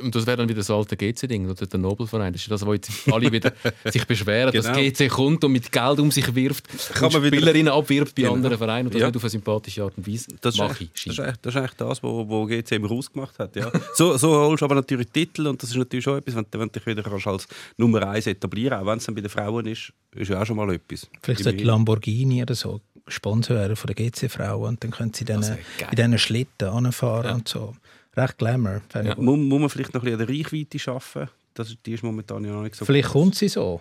Und das wäre dann wieder das alte GC-Ding oder der Nobelverein. Das ist das, wo jetzt alle wieder sich beschweren, genau. dass GC kommt und mit Geld um sich wirft Kann und Spielerinnen abwirbt bei genau. anderen Vereinen und das ja. nicht auf eine sympathische Art und Weise
das mache ich. Das ist, das ist eigentlich das, was wo GC immer rausgemacht hat. Ja. so, so holst du aber natürlich Titel und das ist natürlich schon etwas, wenn, wenn du dich wieder als Nummer 1 etablieren auch wenn es dann bei den Frauen ist, ist ja auch schon mal etwas.
Vielleicht sollte Lamborghini oder so Sponsor werden von den GC-Frauen und dann können sie dann in diesen Schlitten anfahren ja. und so recht Glamour.
Ja. Muss, muss, man vielleicht noch ein bisschen an der Reichweite schaffen? Das, die ist momentan ja noch nicht so
Vielleicht gut. kommt sie so.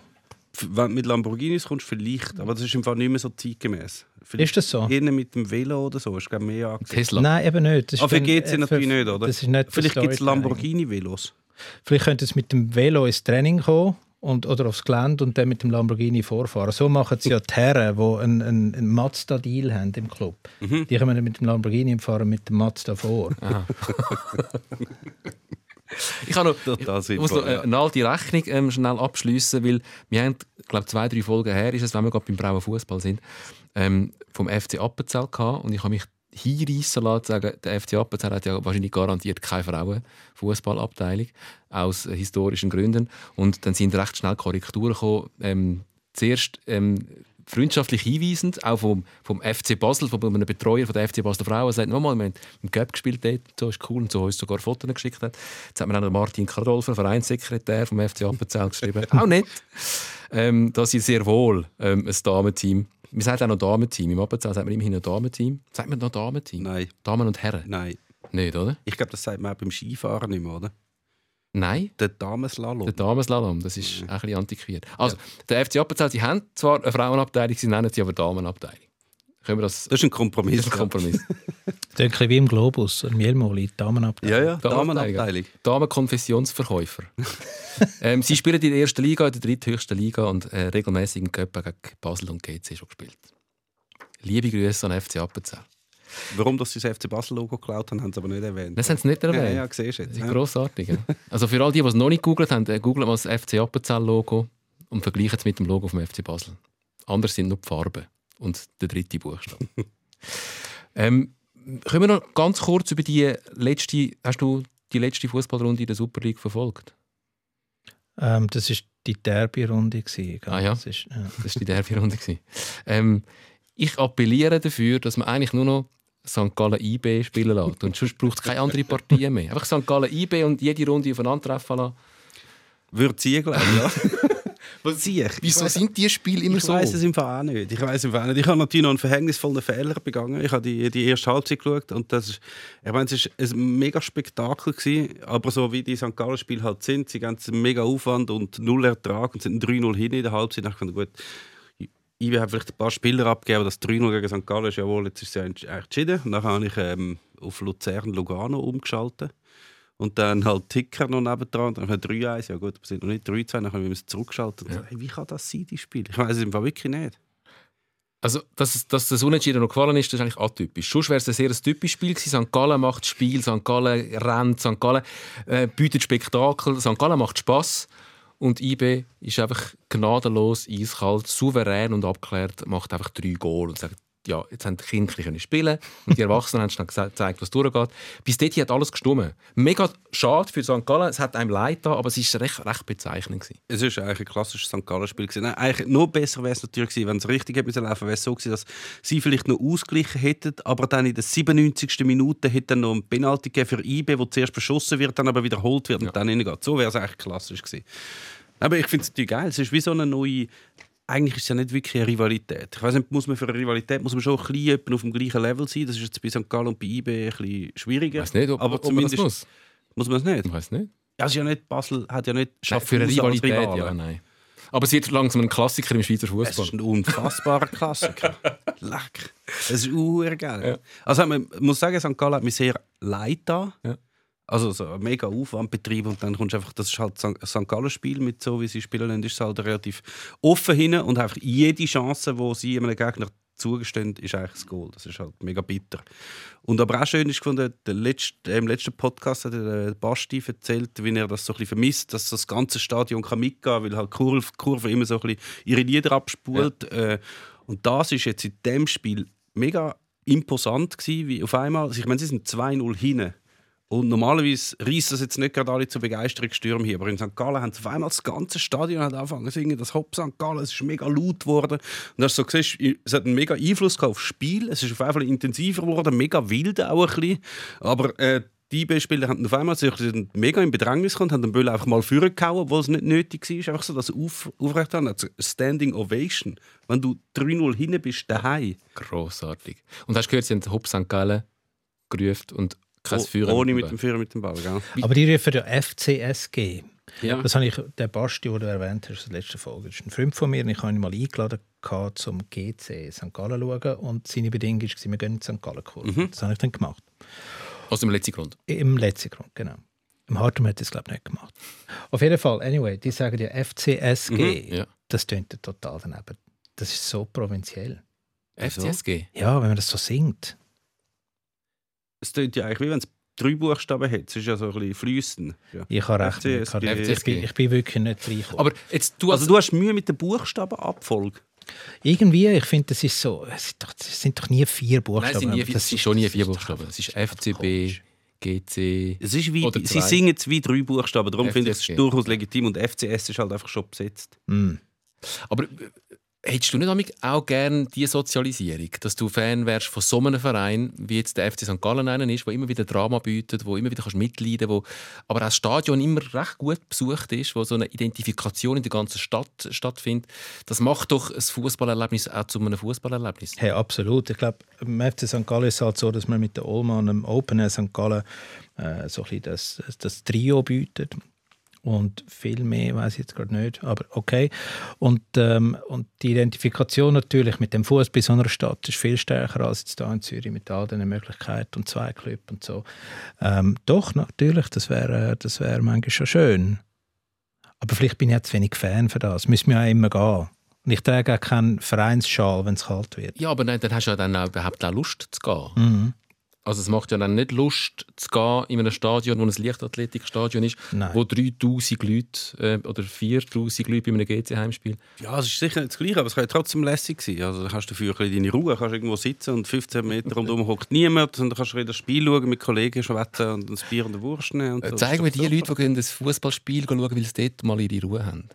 Wenn du mit Lamborghinis kommst, vielleicht. Aber das ist im Fall nicht mehr so zeitgemäß.
Vielleicht ist das so?
Innen mit dem Velo oder so ist glaube mehr
angesehen. Tesla? Nein, eben nicht.
Das Aber geht es natürlich nicht, oder? Das ist nicht vielleicht gibt es Lamborghini-Velos.
Vielleicht könnte es mit dem Velo ins Training kommen und, oder aufs Gelände und dann mit dem Lamborghini vorfahren. So machen es ja die Herren, die einen, einen, einen Mazda-Deal haben im Club. Mhm. Die kommen mit dem Lamborghini und fahren mit dem Mazda vor.
ich kann noch, ich muss noch eine alte Rechnung ähm, schnell abschließen, weil wir haben, glaube zwei, drei Folgen her ist es, wenn wir gerade beim Brauer Fußball sind, ähm, vom FC Appenzell gehabt und ich habe mich hinreissen zu sagen, der FC Appenzell hat ja wahrscheinlich garantiert keine Frauenfußballabteilung aus historischen Gründen. Und dann sind recht schnell Korrekturen gekommen. Ähm, zuerst ähm, freundschaftlich hinweisend, auch vom, vom FC Basel, von einem Betreuer von der FC Basel Frauen, sagt, nochmal, wir haben im Cup gespielt dort, so ist cool, und so uns sogar Fotos geschickt hat. Jetzt hat mir auch Martin Kardolfer, Vereinssekretär vom FC Appenzell, geschrieben, auch nicht, ähm, dass sie sehr wohl ähm, ein Damenteam wir sagen auch noch Damenteam. Im Appenzell sagt man immerhin ein Damenteam. Sagt man noch Damenteam?
Nein.
Damen und Herren?
Nein.
Nicht, oder?
Ich glaube, das sagt man auch beim Skifahren nicht mehr, oder?
Nein.
Der Damenslalom.
Der Damenslalom, das ist ja. ein bisschen antiquiert. Also, ja. der FC Appenzell, sie haben zwar eine Frauenabteilung, sie nennen sie aber Damenabteilung. Können wir das,
das ist ein Kompromiss.
Das ist ein Kompromiss.
Das ist wie im Globus, im Mielmoli, Damenabteilung.
Ja, ja, Damenabteilung.
Damenkonfessionsverkäufer. ähm, sie spielen in der ersten Liga, in der dritthöchsten Liga und äh, regelmäßig in Köppen gegen Basel und GC schon gespielt. Liebe Grüße an FC Appenzell.
Warum dass sie das FC Basel-Logo geklaut haben, haben sie aber nicht erwähnt.
Das haben sie nicht erwähnt.
Ja, ja, siehst du jetzt.
Ja. grossartig. Ja. Also für all die, die es noch nicht gegoogelt haben, äh, googelt mal das FC Appenzell-Logo und vergleichen es mit dem Logo vom FC Basel. Anders sind nur die Farben und der dritte Buchstabe. ähm, können wir noch ganz kurz über die letzte, hast du die letzte Fußballrunde in der Super League verfolgt?
Ähm, das ist die Derby-Runde.
Ah ja, das ist, ja. das ist die Derby-Runde. ähm, ich appelliere dafür, dass man eigentlich nur noch St. Gallen IB spielen lässt. Und sonst braucht es keine andere Partien mehr. Einfach St. Gallen IB und jede Runde aufeinandertreffen lassen.
Würde ziehen, glaube ich, ja.
Was, ich, Wieso ich sind die Spiele immer
ich
so?
Ich weiß es im Fall auch nicht. Ich weiß im Fall nicht. Ich habe natürlich noch einen verhängnisvollen Fehler begangen. Ich habe die, die erste Halbzeit geschaut und das ist, ich meine, es war ein mega Spektakel gewesen, aber so wie die St. Gallen Spiele halt sind, sie haben einen mega Aufwand und null Ertrag und sind 3-0 hin in der Halbzeit. Ich dachte, gut, ich habe vielleicht ein paar Spieler abgegeben, das 3-0 gegen St. Gallen ist jawohl, jetzt ist es ja entschieden. Und dann habe ich ähm, auf Luzern Lugano umgeschaltet. Und dann halt Ticker noch nebendran, dann haben wir 3-1, ja gut, wir sind noch nicht 3-2, dann haben wir es zurückgeschaltet. Ja. Hey, wie kann das sein, die Spiel? Ich weiß es im Fall wirklich nicht.
Also, dass, dass das Unentschieden noch gefallen ist, das ist eigentlich atypisch. Sonst wäre es ein sehr typisches Spiel gewesen. St. Gallen macht Spiel, St. Gallen rennt, St. Gallen äh, bietet Spektakel, St. Gallen macht Spass und IB ist einfach gnadenlos, eiskalt, souverän und abgeklärt, macht einfach drei Goal und sagt, ja, jetzt haben die Kinder bisschen spielen und die Erwachsenen haben dann gezeigt, was durchgeht. Bis dort hat alles gestummen. Mega schade für St. Gallen, es hat einem leid da, aber es war recht, recht bezeichnend. Gewesen.
Es war eigentlich ein klassisches St. Gallen-Spiel. Nein, eigentlich noch besser wäre es natürlich gewesen, wenn es richtig hätte laufen wäre es so gewesen, dass sie vielleicht noch ausgeglichen hätten, aber dann in der 97. Minute hätte noch ein Penalty für IB, wo zuerst beschossen wird, dann aber wiederholt wird und ja. dann reingeht. So wäre es eigentlich klassisch gewesen. Aber ich finde es natürlich geil. Es ist wie so eine neue eigentlich ist es ja nicht wirklich eine Rivalität. Ich weiß nicht, muss man für eine Rivalität muss man schon ein bisschen auf dem gleichen Level sein. Das ist jetzt bei St. Gallen und bei IB ein bisschen schwieriger.
Ich weiß nicht, ob,
aber
ob man das muss.
Muss man es nicht?
Ich weiß nicht.
Ja, also ja nicht. Basel hat ja nicht
Schafft für eine Rivalität, ja, nein. Aber es wird langsam ein Klassiker im Schweizer Fußball.
Es ist ein unfassbarer Klassiker. Leck. Das ist geil. Ja. Also man muss sagen, St. Gallen hat mich sehr leid da. Ja. Also so ein mega Aufwandbetrieb und dann kommst du einfach, das ist halt St. Gallen Spiel mit so wie sie spielen, dann ist es halt relativ offen hin und einfach jede Chance, wo sie einem Gegner zugestehen, ist eigentlich das Goal. Das ist halt mega bitter. Und aber auch schön ist gefunden, der letzte, im letzten Podcast hat der Basti erzählt, wie er das so ein bisschen vermisst, dass das ganze Stadion kann mitgehen kann, weil halt die Kurve, Kurve immer so ein bisschen ihre Lieder abspult. Ja. Äh, und das ist jetzt in dem Spiel mega imposant gewesen, wie auf einmal, also ich meine, sie sind 2-0 hinten und normalerweise reißt das jetzt nicht gerade alle zu Begeisterungsstürmen hier, aber in St. Gallen haben auf einmal das ganze Stadion hat angefangen zu singen, das Hopp St. Gallen, es ist mega laut geworden. Und hast so gesehen, es hat einen mega Einfluss auf das Spiel, es ist auf einmal intensiver geworden, mega wild auch ein bisschen. Aber äh, die IB-Spieler haben auf einmal sich mega in Bedrängnis gekommen, haben den Böll einfach mal vorgehauen, wo es nicht nötig war, einfach so das auf, aufrecht haben. Also Standing Ovation. Wenn du 3-0 hinten bist, daheim.
Grossartig. Und hast du gehört, sie haben Hopp St. Gallen gerufen und kein
Führer. Ohne mit dem Führer mit dem Ball, gell?
Aber die rufen ja FCSG. Ja. Das habe ich, der Basti, den du erwähnt hast, in der letzten Folge, das ist ein Freund von mir, und ich habe ihn mal eingeladen, zum GC St. Gallen zu schauen. Und seine Bedingung war, wir gehen in St. Gallen kurz. Mhm. Das habe ich dann gemacht.
Aus dem letzten Grund?
Im letzten Grund, genau. Im Hartum hat es glaube ich nicht gemacht. Auf jeden Fall, anyway, die sagen ja FCSG. Mhm, ja. Das tönt total daneben. Das ist so provinziell.
FCSG?
Ja, wenn man das so singt
es klingt ja eigentlich wie wenn es drei Buchstaben hat. Es ist ja so ein bisschen fließend. Ja.
Ich habe recht. Ich. Ich, bin, ich bin wirklich nicht reingekommen.
Aber jetzt, du,
also, du hast Mühe mit der Buchstabenabfolge?
Irgendwie, ich finde, das ist so. Es sind doch, es sind doch nie vier Buchstaben. Nein,
es sind, nie, das ist schon nie vier Buchstaben. Es ist FCB. GC.
Es ist wie, sie singen es wie drei Buchstaben, darum finde ich es durchaus legitim und FCS ist halt einfach schon besetzt.
Mm.
Aber Hättest du nicht auch gerne diese Sozialisierung, dass du Fan wärst von so einem Verein, wie jetzt der FC St. Gallen einen ist, der immer wieder Drama bietet, wo immer wieder kannst mitleiden wo aber auch das Stadion immer recht gut besucht ist, wo so eine Identifikation in der ganzen Stadt stattfindet. Das macht doch ein Fußballerlebnis auch zu einem Fußballerlebnis.
Hey, absolut. Ich glaube, im FC St. Gallen ist es halt so, dass man mit der Olma im Open Air St. Gallen äh, so ein das, das Trio bietet und viel mehr weiß ich jetzt gerade nicht, aber okay. Und, ähm, und die Identifikation natürlich mit dem Fuß bei so einer Stadt ist viel stärker als jetzt hier in Zürich mit all diesen Möglichkeiten und zwei Clubs und so. Ähm, doch, natürlich, das wäre das wär manchmal schon schön. Aber vielleicht bin ich jetzt wenig Fan für das. Müssen wir ja immer gehen. Und ich trage auch keinen Vereinsschal, wenn es kalt wird.
Ja, aber nein, dann hast du ja dann auch überhaupt auch Lust zu gehen.
Mhm.
Also es macht ja dann nicht Lust zu gehen in einem Stadion, wo ein Leichtathletikstadion ist, Nein. wo 3000 Leute äh, oder 4000 Leute bei einem GC-Heimspiel.
Ja, es ist sicher nicht das Gleiche, aber es kann ja trotzdem lässig sein. Also hast du dafür deine Ruhe, kannst irgendwo sitzen und 15 Meter rundherum hockt niemand und dann kannst du wieder das Spiel schauen, mit Kollegen schwätzen und ein Bier und eine Wurst nehmen.
Äh, Zeigen wir die Leute, die das Fußballspiel schauen, weil sie dort mal ihre Ruhe haben.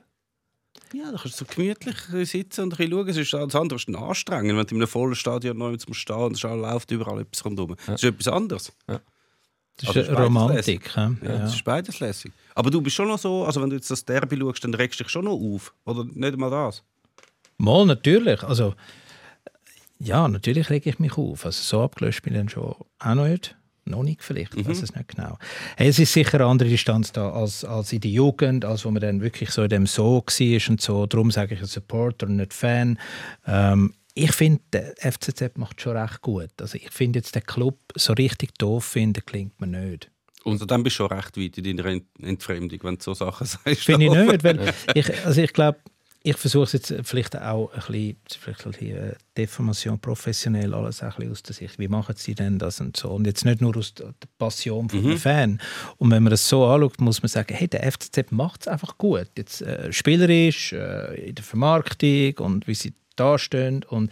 Ja, da kannst du so gemütlich sitzen und ein schauen. Es ist alles andere ist anstrengend, wenn du in einem vollen Stadion neu zum Stehen und es läuft überall etwas rundherum. Ja. Das ist etwas anderes.
Ja. Das ist, also, Romantik. Ja,
ja, Das ist beides lässig. Aber du bist schon noch so, also wenn du jetzt das Derby schaust, dann regst du dich schon noch auf. Oder nicht einmal das?
Mal, natürlich. Also, ja, natürlich rege ich mich auf. Also, so abgelöst bin ich dann schon auch noch nicht. Noch nicht vielleicht, ich weiß mhm. es nicht genau. Hey, es ist sicher eine andere Distanz da als, als in der Jugend, als wo man dann wirklich so in dem So war und so. Darum sage ich ein Supporter und nicht Fan. Ähm, ich finde, der FCZ macht schon recht gut. Also ich finde jetzt den Club so richtig doof finden, klingt mir nicht.
Und dann bist du schon recht weit in deiner Entfremdung, wenn du so Sachen sagst.
Finde ich nicht, weil ich, also ich glaube, ich versuche es jetzt vielleicht auch ein bisschen, vielleicht ein bisschen äh, Deformation professionell alles ein bisschen aus der Sicht. Wie machen sie denn das und so? Und jetzt nicht nur aus der Passion von mhm. Fan. Und wenn man das so anschaut, muss man sagen, hey, der FCZ macht es einfach gut. Jetzt äh, spielerisch, äh, in der Vermarktung und wie sie dastehen. Und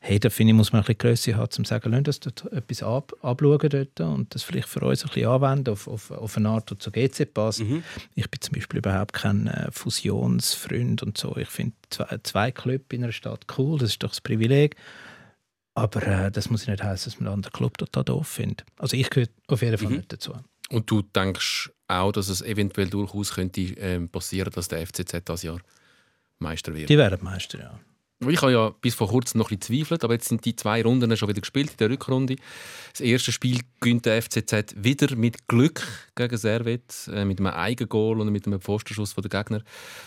hey, da finde ich, muss man ein bisschen Größe haben, um zu sagen, lass uns dort etwas ab, abschauen dort und das vielleicht für uns ein bisschen anwenden auf, auf, auf eine Art, die zu GC passt. Mhm. Ich bin zum Beispiel überhaupt kein äh, Fusionsfreund und so. Ich finde zwei, zwei Clubs in einer Stadt cool, das ist doch das Privileg. Aber äh, das muss nicht heißen, dass man einen anderen Club total doof findet. Also ich gehöre auf jeden Fall mhm. nicht dazu.
Und du denkst auch, dass es eventuell durchaus könnte ähm, passieren, dass der FCZ das Jahr Meister wird?
Die werden Meister, ja.
Ich habe ja bis vor kurzem noch ein bisschen zweifelt, aber jetzt sind die zwei Runden schon wieder gespielt in der Rückrunde. Das erste Spiel gewinnt der FCZ wieder mit Glück gegen Servet, äh, mit einem Eigengoal und mit einem Pfostenschuss der Gegner.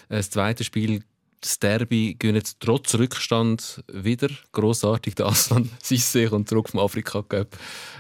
Äh, das zweite Spiel das Derby gehen trotz Rückstand wieder grossartig. Der Aslan Sisse kommt zurück vom Afrika Cup,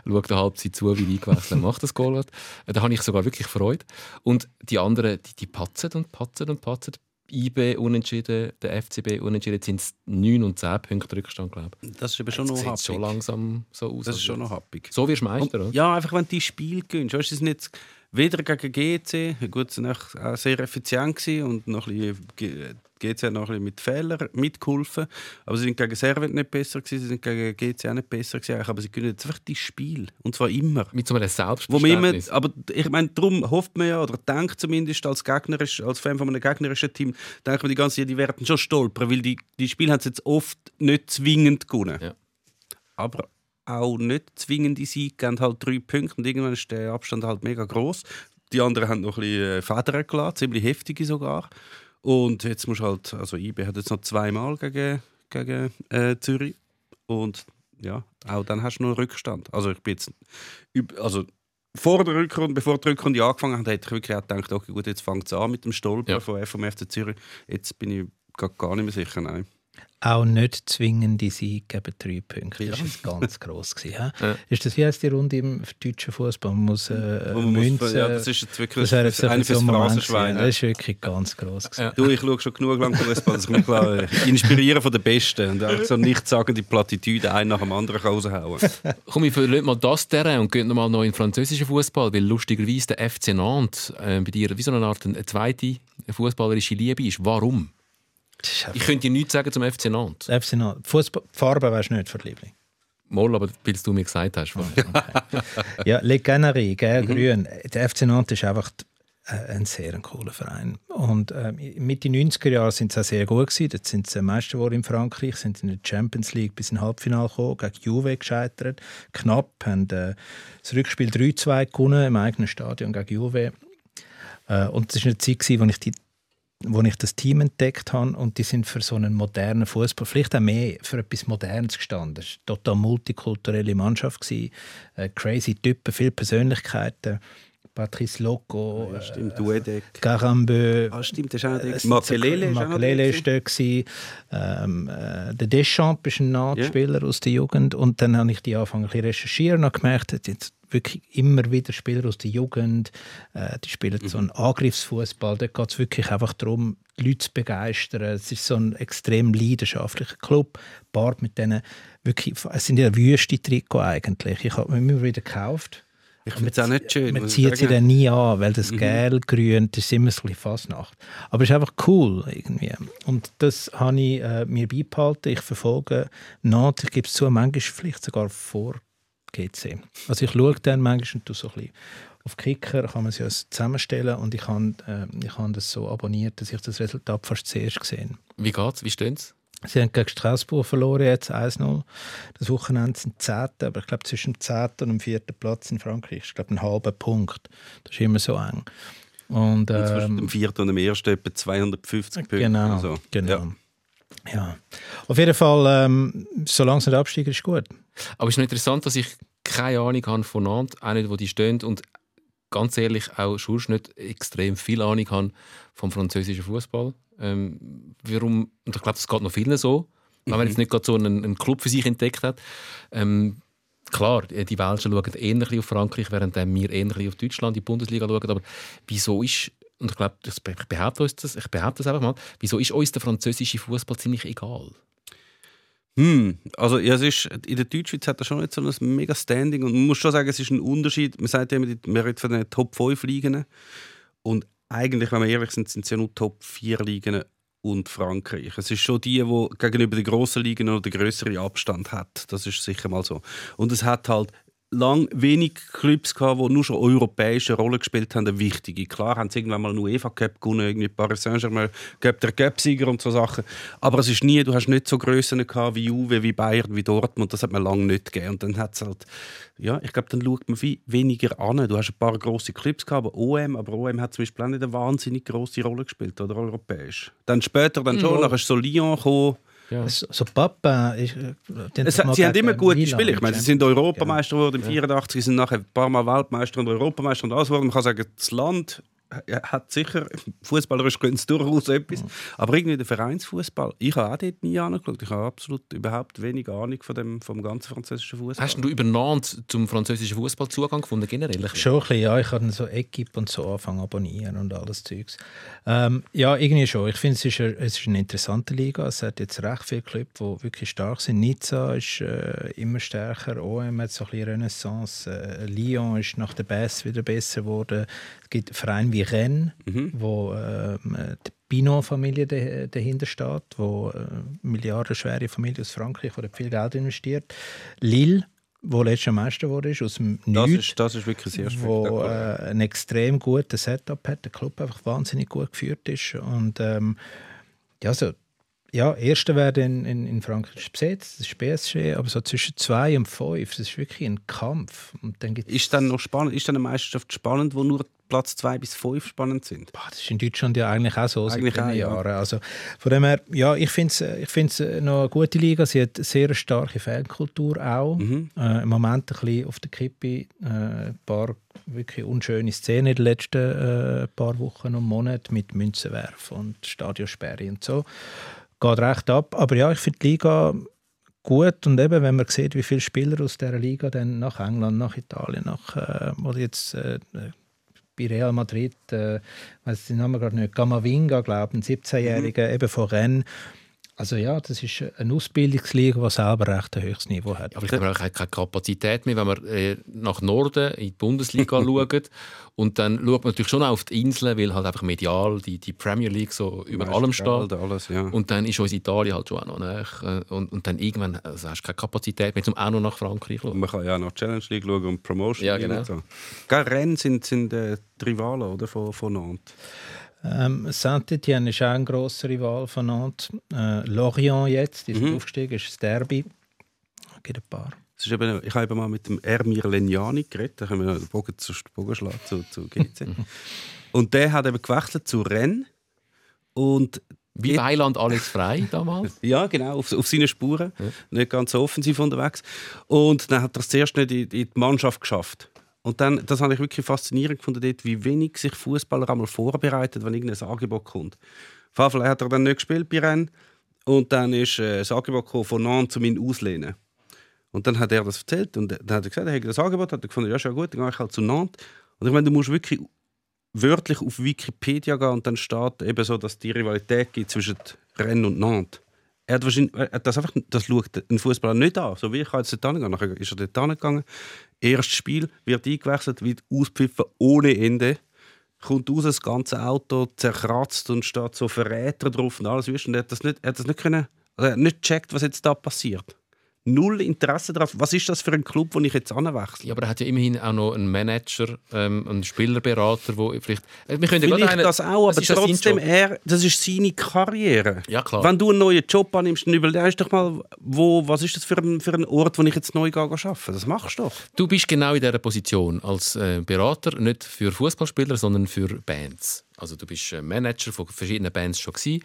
schaut eine Halbzeit zu, wie eingewechselt macht das Goal. Da habe ich sogar wirklich Freude. Und die anderen, die, die patzen und patzen und patzen. IB unentschieden, der FCB unentschieden, sind es 9 und 10 Punkte Rückstand, glaube
ich. Das ist eben schon noch happig.
schon langsam so aus.
Das ist schon noch happig.
So wirst du Meister,
und, oder? Ja, einfach wenn du die Spiel gewinnst. Weißt du, es nicht weder gegen GC, gut, sie waren sehr effizient und noch ein bisschen GC hat noch ein bisschen mit Fehlern mitgeholfen. Aber sie sind gegen Servet nicht besser gewesen, sie sind gegen GC auch nicht besser gewesen. Aber sie gewinnen jetzt einfach das Spiel. Und zwar immer.
Mit so einem Selbstverständnis.
aber ich meine, darum hofft man ja, oder denkt zumindest als, gegnerisch, als Fan von einem gegnerischen Team, denkt man die ganze Zeit, die werden schon stolpern, weil die, die Spiele haben sie jetzt oft nicht zwingend gewonnen. Ja. Aber auch nicht zwingende Siege geben halt drei Punkte und irgendwann ist der Abstand halt mega groß. Die anderen haben noch ein bisschen äh, Federn gelassen, ziemlich heftige sogar. Und jetzt muss halt, also IB hat jetzt noch zweimal gegen, gegen äh, Zürich. Und ja, auch dann hast du noch einen Rückstand. Also ich bin jetzt, also vor der Rückrunde, bevor die Rückrunde angefangen hat, hätte ich wirklich auch gedacht, okay, gut, jetzt fängt es an mit dem Stolper ja. vom FC Zürich. Jetzt bin ich gar nicht mehr sicher, nein
auch nicht zwingende Sieg geben drei Punkte. Das war ganz gross. Gewesen, ja? Ist das wie heißt die Runde im deutschen Fußball? Man muss äh, man Münzen, muss,
ja, das ist jetzt wirklich das eine fürs Phrasenschwein.
Das ist wirklich ganz gross.
Ja. Du, ich schaue schon genug lang Fußball, dass ich mich äh, inspirieren von den Besten und auch so nicht sagen die Plattitüde einen nach dem anderen raushauen.
Komm, ich verlasse mal das Terrain und gehe nochmal noch in den französischen Fußball, weil lustigerweise der FC Nantes äh, bei dir wie so eine Art eine zweite fußballerische Liebe ist. Warum? Ich könnte dir nichts sagen zum FC Nantes.
FC Nantes. Fußball, Farbe wärst du nicht für die Liebling.
Mal, aber weil du mir gesagt hast.
Okay. ja, Le Canary, gell, mhm. grün. Der FC Nantes ist einfach äh, ein sehr cooler Verein. Und äh, Mitte 90er Jahre sind sie auch sehr gut gewesen. Dort sind sie Meister geworden in Frankreich, sind in der Champions League bis ins Halbfinale gekommen, gegen Juve gescheitert. Knapp, haben äh, das Rückspiel 3-2 gewonnen im eigenen Stadion gegen Juve. Äh, und das war eine Zeit, in der ich die wo ich das Team entdeckt habe und die sind für so einen modernen Fußball, vielleicht auch mehr für etwas Modernes gestanden. Es war eine total multikulturelle Mannschaft, äh, crazy Typen, viele Persönlichkeiten. Patrice Loco,
ja, stimmt, äh,
Garambö,
ah, stimmt, das ist auch äh, Makelele
Makelele ist dort ähm, äh, der Deschamps ist ein Nachspieler yeah. aus der Jugend und dann habe ich die angefangen zu recherchieren und gemerkt, jetzt wirklich immer wieder Spieler aus der Jugend, äh, die spielen mhm. so einen Angriffsfußball. Da geht es wirklich einfach darum, die Leute zu begeistern. Es ist so ein extrem leidenschaftlicher Club. Bart mit denen wirklich, es sind ja wüste Trikot eigentlich. Ich habe mir immer wieder gekauft.
Ich finde es auch nicht schön.
Man zieht sie dann nie an, weil das mhm. Gel-Grün, das ist immer so ein bisschen Fasnacht. Aber es ist einfach cool irgendwie. Und das habe ich äh, mir beibehalten. Ich verfolge Nantes, ich gebe es zu, manchmal vielleicht sogar vor GC. Also ich schaue dann manchmal und so ein bisschen auf Kicker kann man es ja zusammenstellen und ich habe, äh, ich habe das so abonniert, dass ich das Resultat fast zuerst gesehen
Wie geht's? Wie stehen
Sie? Haben gegen Straßburg verloren, jetzt 1-0. Das Wochenende sind 10. Aber ich glaube, zwischen dem 10. und dem 4. Platz in Frankreich ist glaube ein halber Punkt. Das ist immer so eng.
Und, ähm, und zwischen dem 4. und dem 1. etwa 250 Punkte.
Genau, so. genau. Ja. Ja, auf jeden Fall, ähm, solange es nicht absteigt, ist gut.
Aber es ist noch interessant, dass ich keine Ahnung habe von Nantes, auch nicht, wo die stehen und ganz ehrlich auch schon nicht extrem viel Ahnung habe vom französischen Fußball. Ähm, warum, und ich glaube, das geht noch vielen so, wenn man jetzt nicht gerade so einen, einen, Club für sich entdeckt hat. Ähm, klar, die Welschen schauen ähnlich auf Frankreich, während wir ähnlich auf Deutschland, die Bundesliga schauen, aber wieso ist und ich glaube, ich behaupte, uns das, ich behaupte das einfach mal, wieso ist uns der französische Fußball ziemlich egal?
Hm, also ja, es ist, in der Deutschschweiz hat er schon nicht so ein mega Standing und man muss schon sagen, es ist ein Unterschied. Man sagt immer, man redet von den Top 5 Ligen und eigentlich, wenn wir ehrlich sind, sind es ja nur Top 4 Ligen und Frankreich. Es ist schon die, die gegenüber den grossen Ligen noch den Abstand hat. Das ist sicher mal so. Und es hat halt lang wenig Clubs gehabt, die nur schon europäische Rolle gespielt haben, eine wichtige. Klar haben sie irgendwann mal einen UEFA Cup gewonnen, irgendwie Paris Saint-Germain, der Cup-Sieger und so Sachen. Aber es ist nie, du hast nicht so Grössen gehabt wie Juve, wie Bayern, wie Dortmund. Das hat man lange nicht gegeben. Und dann hat halt, ja, ich glaube, dann schaut man viel weniger an. Du hast ein paar große Clubs gehabt, aber OM, aber OM hat zum Beispiel auch nicht eine wahnsinnig große Rolle gespielt, oder europäisch. Dann später dann schon, ja. dann ist so Lyon gekommen.
Ja. So Papa ist,
äh, es, sie haben immer gute Spiele. Ich meine, sie sind Europameister geworden im ja. 84, sind nachher ein paar Mal Weltmeister und Europameister und alles geworden. Man kann sagen, das Land hat sicher, fußballerisch können sie durchaus etwas, mhm. aber irgendwie der Vereinsfußball, ich habe auch dort nie angeschaut. Ich habe absolut überhaupt wenig Ahnung von dem, vom ganzen französischen Fußball.
Hast du über Nantes zum französischen Fußball Zugang gefunden, generell?
Schon ein bisschen, ja. Ich habe so Equipe und so angefangen abonnieren und alles Zeugs. Ähm, ja, irgendwie schon. Ich finde, es, ist eine, es ist eine interessante Liga. Es hat jetzt recht viele Clubs, die wirklich stark sind. Nizza ist äh, immer stärker, OM hat so ein bisschen Renaissance, äh, Lyon ist nach der Bass wieder besser geworden. Es gibt Vereine wie Rennes, mhm. wo äh, die Pinot-Familie dahinter steht, wo äh, milliardenschwere Familie aus Frankreich, die viel Geld investiert. Lille, wo letztes Jahr Meister wurde, ist aus dem
das Nichts. Ist, das ist wirklich sehr
Wo äh, ein extrem gutes Setup hat, der Club einfach wahnsinnig gut geführt ist. Und ähm, ja, so ja, erster wäre in, in, in Frankreich besetzt, das ist PSG, aber so zwischen zwei und fünf, das ist wirklich ein Kampf. Und dann
ist dann noch spannend, ist dann eine Meisterschaft spannend, wo nur Platz zwei bis fünf spannend sind?
Boah, das ist in Deutschland ja eigentlich auch so
eigentlich seit
Jahren. Ja. Also von dem her, ja, ich finde es ich find's noch eine gute Liga. Sie hat eine sehr starke Fankultur auch. Mhm. Äh, Im Moment ein bisschen auf der Kippe. Äh, ein paar wirklich unschöne Szenen in den letzten äh, paar Wochen und Monaten mit Münzenwerfen und Stadionsperre und so geht recht ab. Aber ja, ich finde die Liga gut und eben, wenn man sieht, wie viele Spieler aus dieser Liga dann nach England, nach Italien, nach äh, oder jetzt äh, bei Real Madrid, äh, weiß den Namen gerade nicht, Gamavinga, glaube ich, ein 17-Jähriger, mhm. eben von Rennes, also ja, das ist eine Ausbildungsliga, die selber recht ein höchstes Niveau hat.
Aber ich glaube, er hat keine Kapazität mehr, wenn man äh, nach Norden in die Bundesliga schaut. Und dann schaut man natürlich schon auf die Inseln, weil halt einfach medial die, die Premier League so über allem steht.
Alles, ja.
Und dann ist uns Italien halt schon auch noch nach. Und, und dann irgendwann also hast du keine Kapazität mehr, um auch noch nach Frankreich zu
schauen. Man kann ja noch Challenge League schauen und Promotion
ja, genau.
So. Rennes sind, sind äh, die Rivalen oder, von, von Nantes.
Ähm, Saint-Etienne ist auch ein grosser Rival von Nantes. Äh, Lorient jetzt, die ist mhm. aufgestiegen, ist das Derby. Es gibt ein paar.
ist eben, ich habe eben mal mit dem Ermir Lenjani geredet, da können wir den Bogen, zu, Bogen schlagen zu, zu GC. und der hat eben gewechselt zu Rennes. Und
wie Weiland alles frei damals?
ja, genau, auf, auf seine Spuren. Ja. Nicht ganz so offensiv unterwegs. Und dann hat er es zuerst nicht in, in die Mannschaft geschafft. Und dann, das habe ich wirklich faszinierend gefunden, dort, wie wenig sich Fußballer einmal vorbereitet, wenn irgendein Angebot kommt. Fall hat er dann nicht gespielt bei Rennes. Und dann ist äh, das Angebot von Nantes zu mir auslehnen. Und dann hat er das erzählt und dann hat er gesagt, er hätte das Angebot, hat er gefunden, ja, schon gut, dann gehe ich halt zu Nantes. Und ich meine, du musst wirklich wörtlich auf Wikipedia gehen und dann steht eben so, dass die Rivalität gibt zwischen Rennes und Nantes. Er hat wahrscheinlich, er hat das einfach, das schaut ein Fußballer nicht an. So wie ich jetzt dort hingegangen. Nachher ist er dort hingegangen. Erstes Spiel wird eingewechselt, wird auspfiffen ohne Ende. Kommt raus, das ganze Auto zerkratzt und steht so Verräter drauf und alles. Und er hat das nicht, er hat das nicht können, also er hat nicht gecheckt, was jetzt da passiert null Interesse darauf. Was ist das für ein Club, wo ich jetzt anwechsle?
Ja, aber er hat ja immerhin auch noch einen Manager, ähm, einen Spielerberater, wo vielleicht...
Äh, wir können vielleicht das auch, aber trotzdem, das, er, das ist seine Karriere.
Ja, klar.
Wenn du einen neuen Job annimmst, dann überlegst doch mal, wo, was ist das für ein, für ein Ort, wo ich jetzt neu arbeiten Das machst du doch.
Du bist genau in dieser Position als äh, Berater, nicht für Fußballspieler, sondern für Bands. Also du bist äh, Manager von verschiedenen Bands schon gewesen,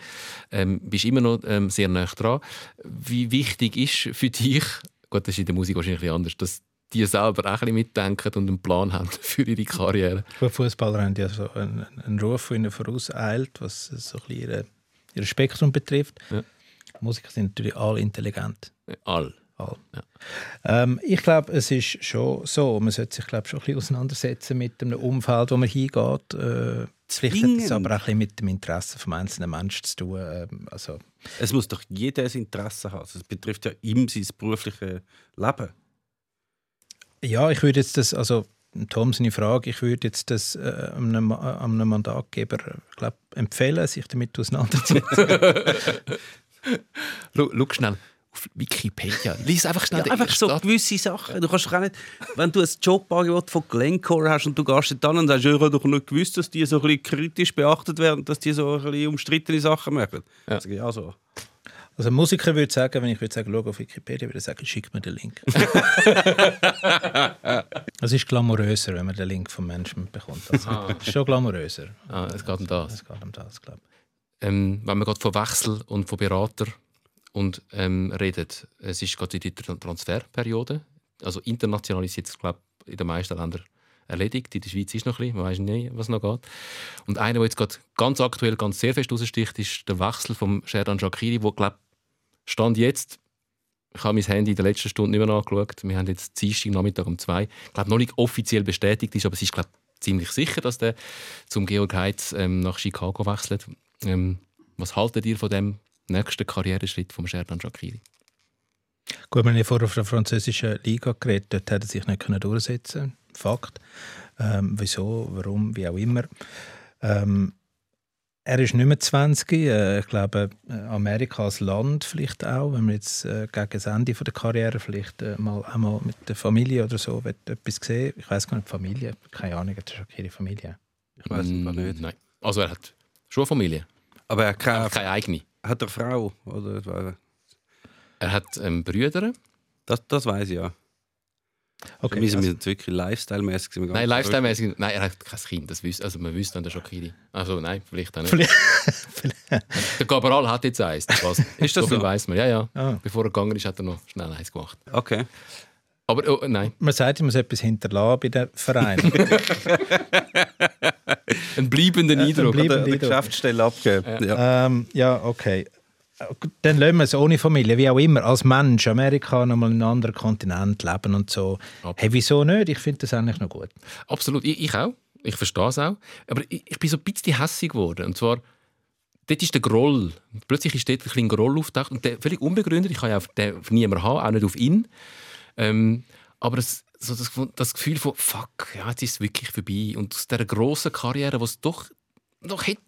ähm, bist immer noch ähm, sehr nah dran. Wie wichtig ist für dich, gut, das ist in der Musik wahrscheinlich anders, dass die selber auch ein bisschen mitdenken und einen Plan haben für ihre Karriere?
Fußballer haben ja so einen, einen Ruf, der ihnen vorauseilt, was so ein bisschen ihr Spektrum betrifft. Ja. Musiker sind natürlich alle intelligent.
All.
all. Ja. Ähm, ich glaube, es ist schon so, man sollte sich glaub, schon ein bisschen auseinandersetzen mit dem Umfeld, wo man hingeht. Äh, Vielleicht hat es aber auch ein mit dem Interesse des einzelnen Menschen zu tun. Ähm, also
es muss doch jeder ein Interesse haben. Es betrifft ja ihm sein berufliches Leben.
Ja, ich würde jetzt das, also Tom seine Frage, ich würde jetzt das äh, einem, einem Mandatgeber glaub, empfehlen, sich damit auseinanderzusetzen.
Schau schnell auf Wikipedia. Lies einfach schnell
ja, einfach so gewisse Sachen. Du kannst auch nicht, wenn du ein Jobangebot von Glencore hast und du gehst dann und sagst, ich habe doch nicht gewusst, dass die so ein bisschen kritisch beachtet werden, dass die so ein bisschen umstrittene Sachen machen.
Ja.
Also, ja, so.
Also ein Musiker würde sagen, wenn ich würde sagen, schau auf Wikipedia, würde ich sagen, schick mir den Link. Es ist glamouröser, wenn man den Link vom Management bekommt. Also, es ist schon glamouröser.
Ah, es geht um das.
Es geht um das, glaube ich.
ähm, wenn man gerade von Wechsel und von Berater und ähm, redet, es ist gerade in der Tran- Transferperiode. Also international ist jetzt glaube in den meisten Ländern erledigt. In der Schweiz ist noch ein bisschen, man weiß nicht, was noch geht. Und einer, der jetzt gerade ganz aktuell ganz sehr fest raussticht, ist der Wechsel von Sherdan Shakiri, wo glaube stand jetzt ich habe mein Handy in der letzten Stunde nicht mehr angeschaut. Wir haben jetzt Dienstag Nachmittag um zwei. Ich glaube, noch nicht offiziell bestätigt ist, aber es ist glaube ziemlich sicher, dass der zum Georg Heitz ähm, nach Chicago wechselt. Ähm, was haltet ihr von dem nächsten Karriereschritt von Sherdan Shakiri?
Gut, wir haben ja vorher auf der französischen Liga geredet, dort hat er sich nicht können durchsetzen Fakt. Ähm, wieso, warum, wie auch immer. Ähm, er ist nicht mehr 20. Äh, ich glaube, äh, Amerika als Land vielleicht auch, wenn man jetzt äh, gegen das Ende von der Karriere vielleicht äh, mal einmal mit der Familie oder so etwas sehen. Ich weiß gar nicht, Familie, keine Ahnung, hat er schon ihre Familie.
Ich weiß es
Mm,
nicht.
Nein. Also er hat schon eine Familie,
Aber er kann,
aber keine eigene.
Hat er Frau? Oder?
Er hat ähm, Brüder.
Das, das weiß ich ja.
Okay,
wir sind
also,
wirklich lifestyle-mäßig.
Nein,
verrückt.
Lifestyle-mäßig. Nein, er hat kein Kind. Das wüs also man wüsste dann der Shakiri. Also nein, vielleicht auch nicht.
Vielleicht-
der Cabral hat jetzt eins. Was?
Ist das
so? viel
so?
weiß man. Ja, ja.
Ah.
Bevor er gegangen ist, hat er noch schnell eins gemacht.
Okay.
Aber oh, nein,
man sagt, ich muss etwas hinterlassen bei den Vereinen.
ein bleibender Eindruck.
Bleib-
An der, an der
Eindruck.
Geschäftsstelle abgeben. Ja.
Ähm, ja, okay. Dann lassen wir es ohne Familie, wie auch immer, als Mensch, Amerika, nochmal in einem anderen Kontinent leben und so.
Absolut.
Hey, wieso nicht? Ich finde das eigentlich noch gut.
Absolut, ich, ich auch. Ich verstehe es auch. Aber ich, ich bin so ein bisschen hässig geworden. Und zwar, dort ist der Groll. Plötzlich ist dort ein bisschen Groll auftaucht. Und der völlig unbegründet. Ich kann ja auf den auf niemanden haben, auch nicht auf ihn. Ähm, aber es, so das, das Gefühl von, fuck, ja, jetzt ist es wirklich vorbei. Und aus dieser grossen Karriere, die es doch noch hätte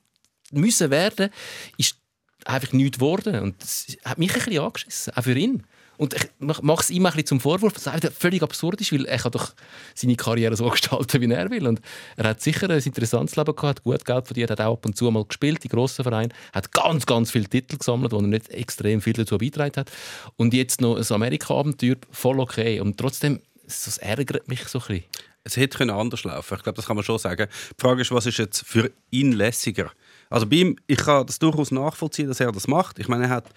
müssen werden, ist einfach nichts geworden. Und das hat mich ein bisschen angeschissen, auch für ihn. Und ich mache es ihm ein bisschen zum Vorwurf, was einfach völlig absurd ist, weil er kann doch seine Karriere so gestalten, wie er will. Und er hat sicher ein interessantes Leben gehabt, hat gut Geld verdient, hat auch ab und zu mal gespielt in grossen Vereinen, hat ganz, ganz viele Titel gesammelt, wo er nicht extrem viel dazu beigetragen hat. Und jetzt noch ein Amerika-Abenteuer, voll okay. Und trotzdem, das ärgert mich so ein bisschen.
Es hätte können anders laufen. Ich glaube, das kann man schon sagen. Die Frage ist, was ist jetzt für ihn lässiger? Also bei ihm, ich kann das durchaus nachvollziehen, dass er das macht. Ich meine, er hat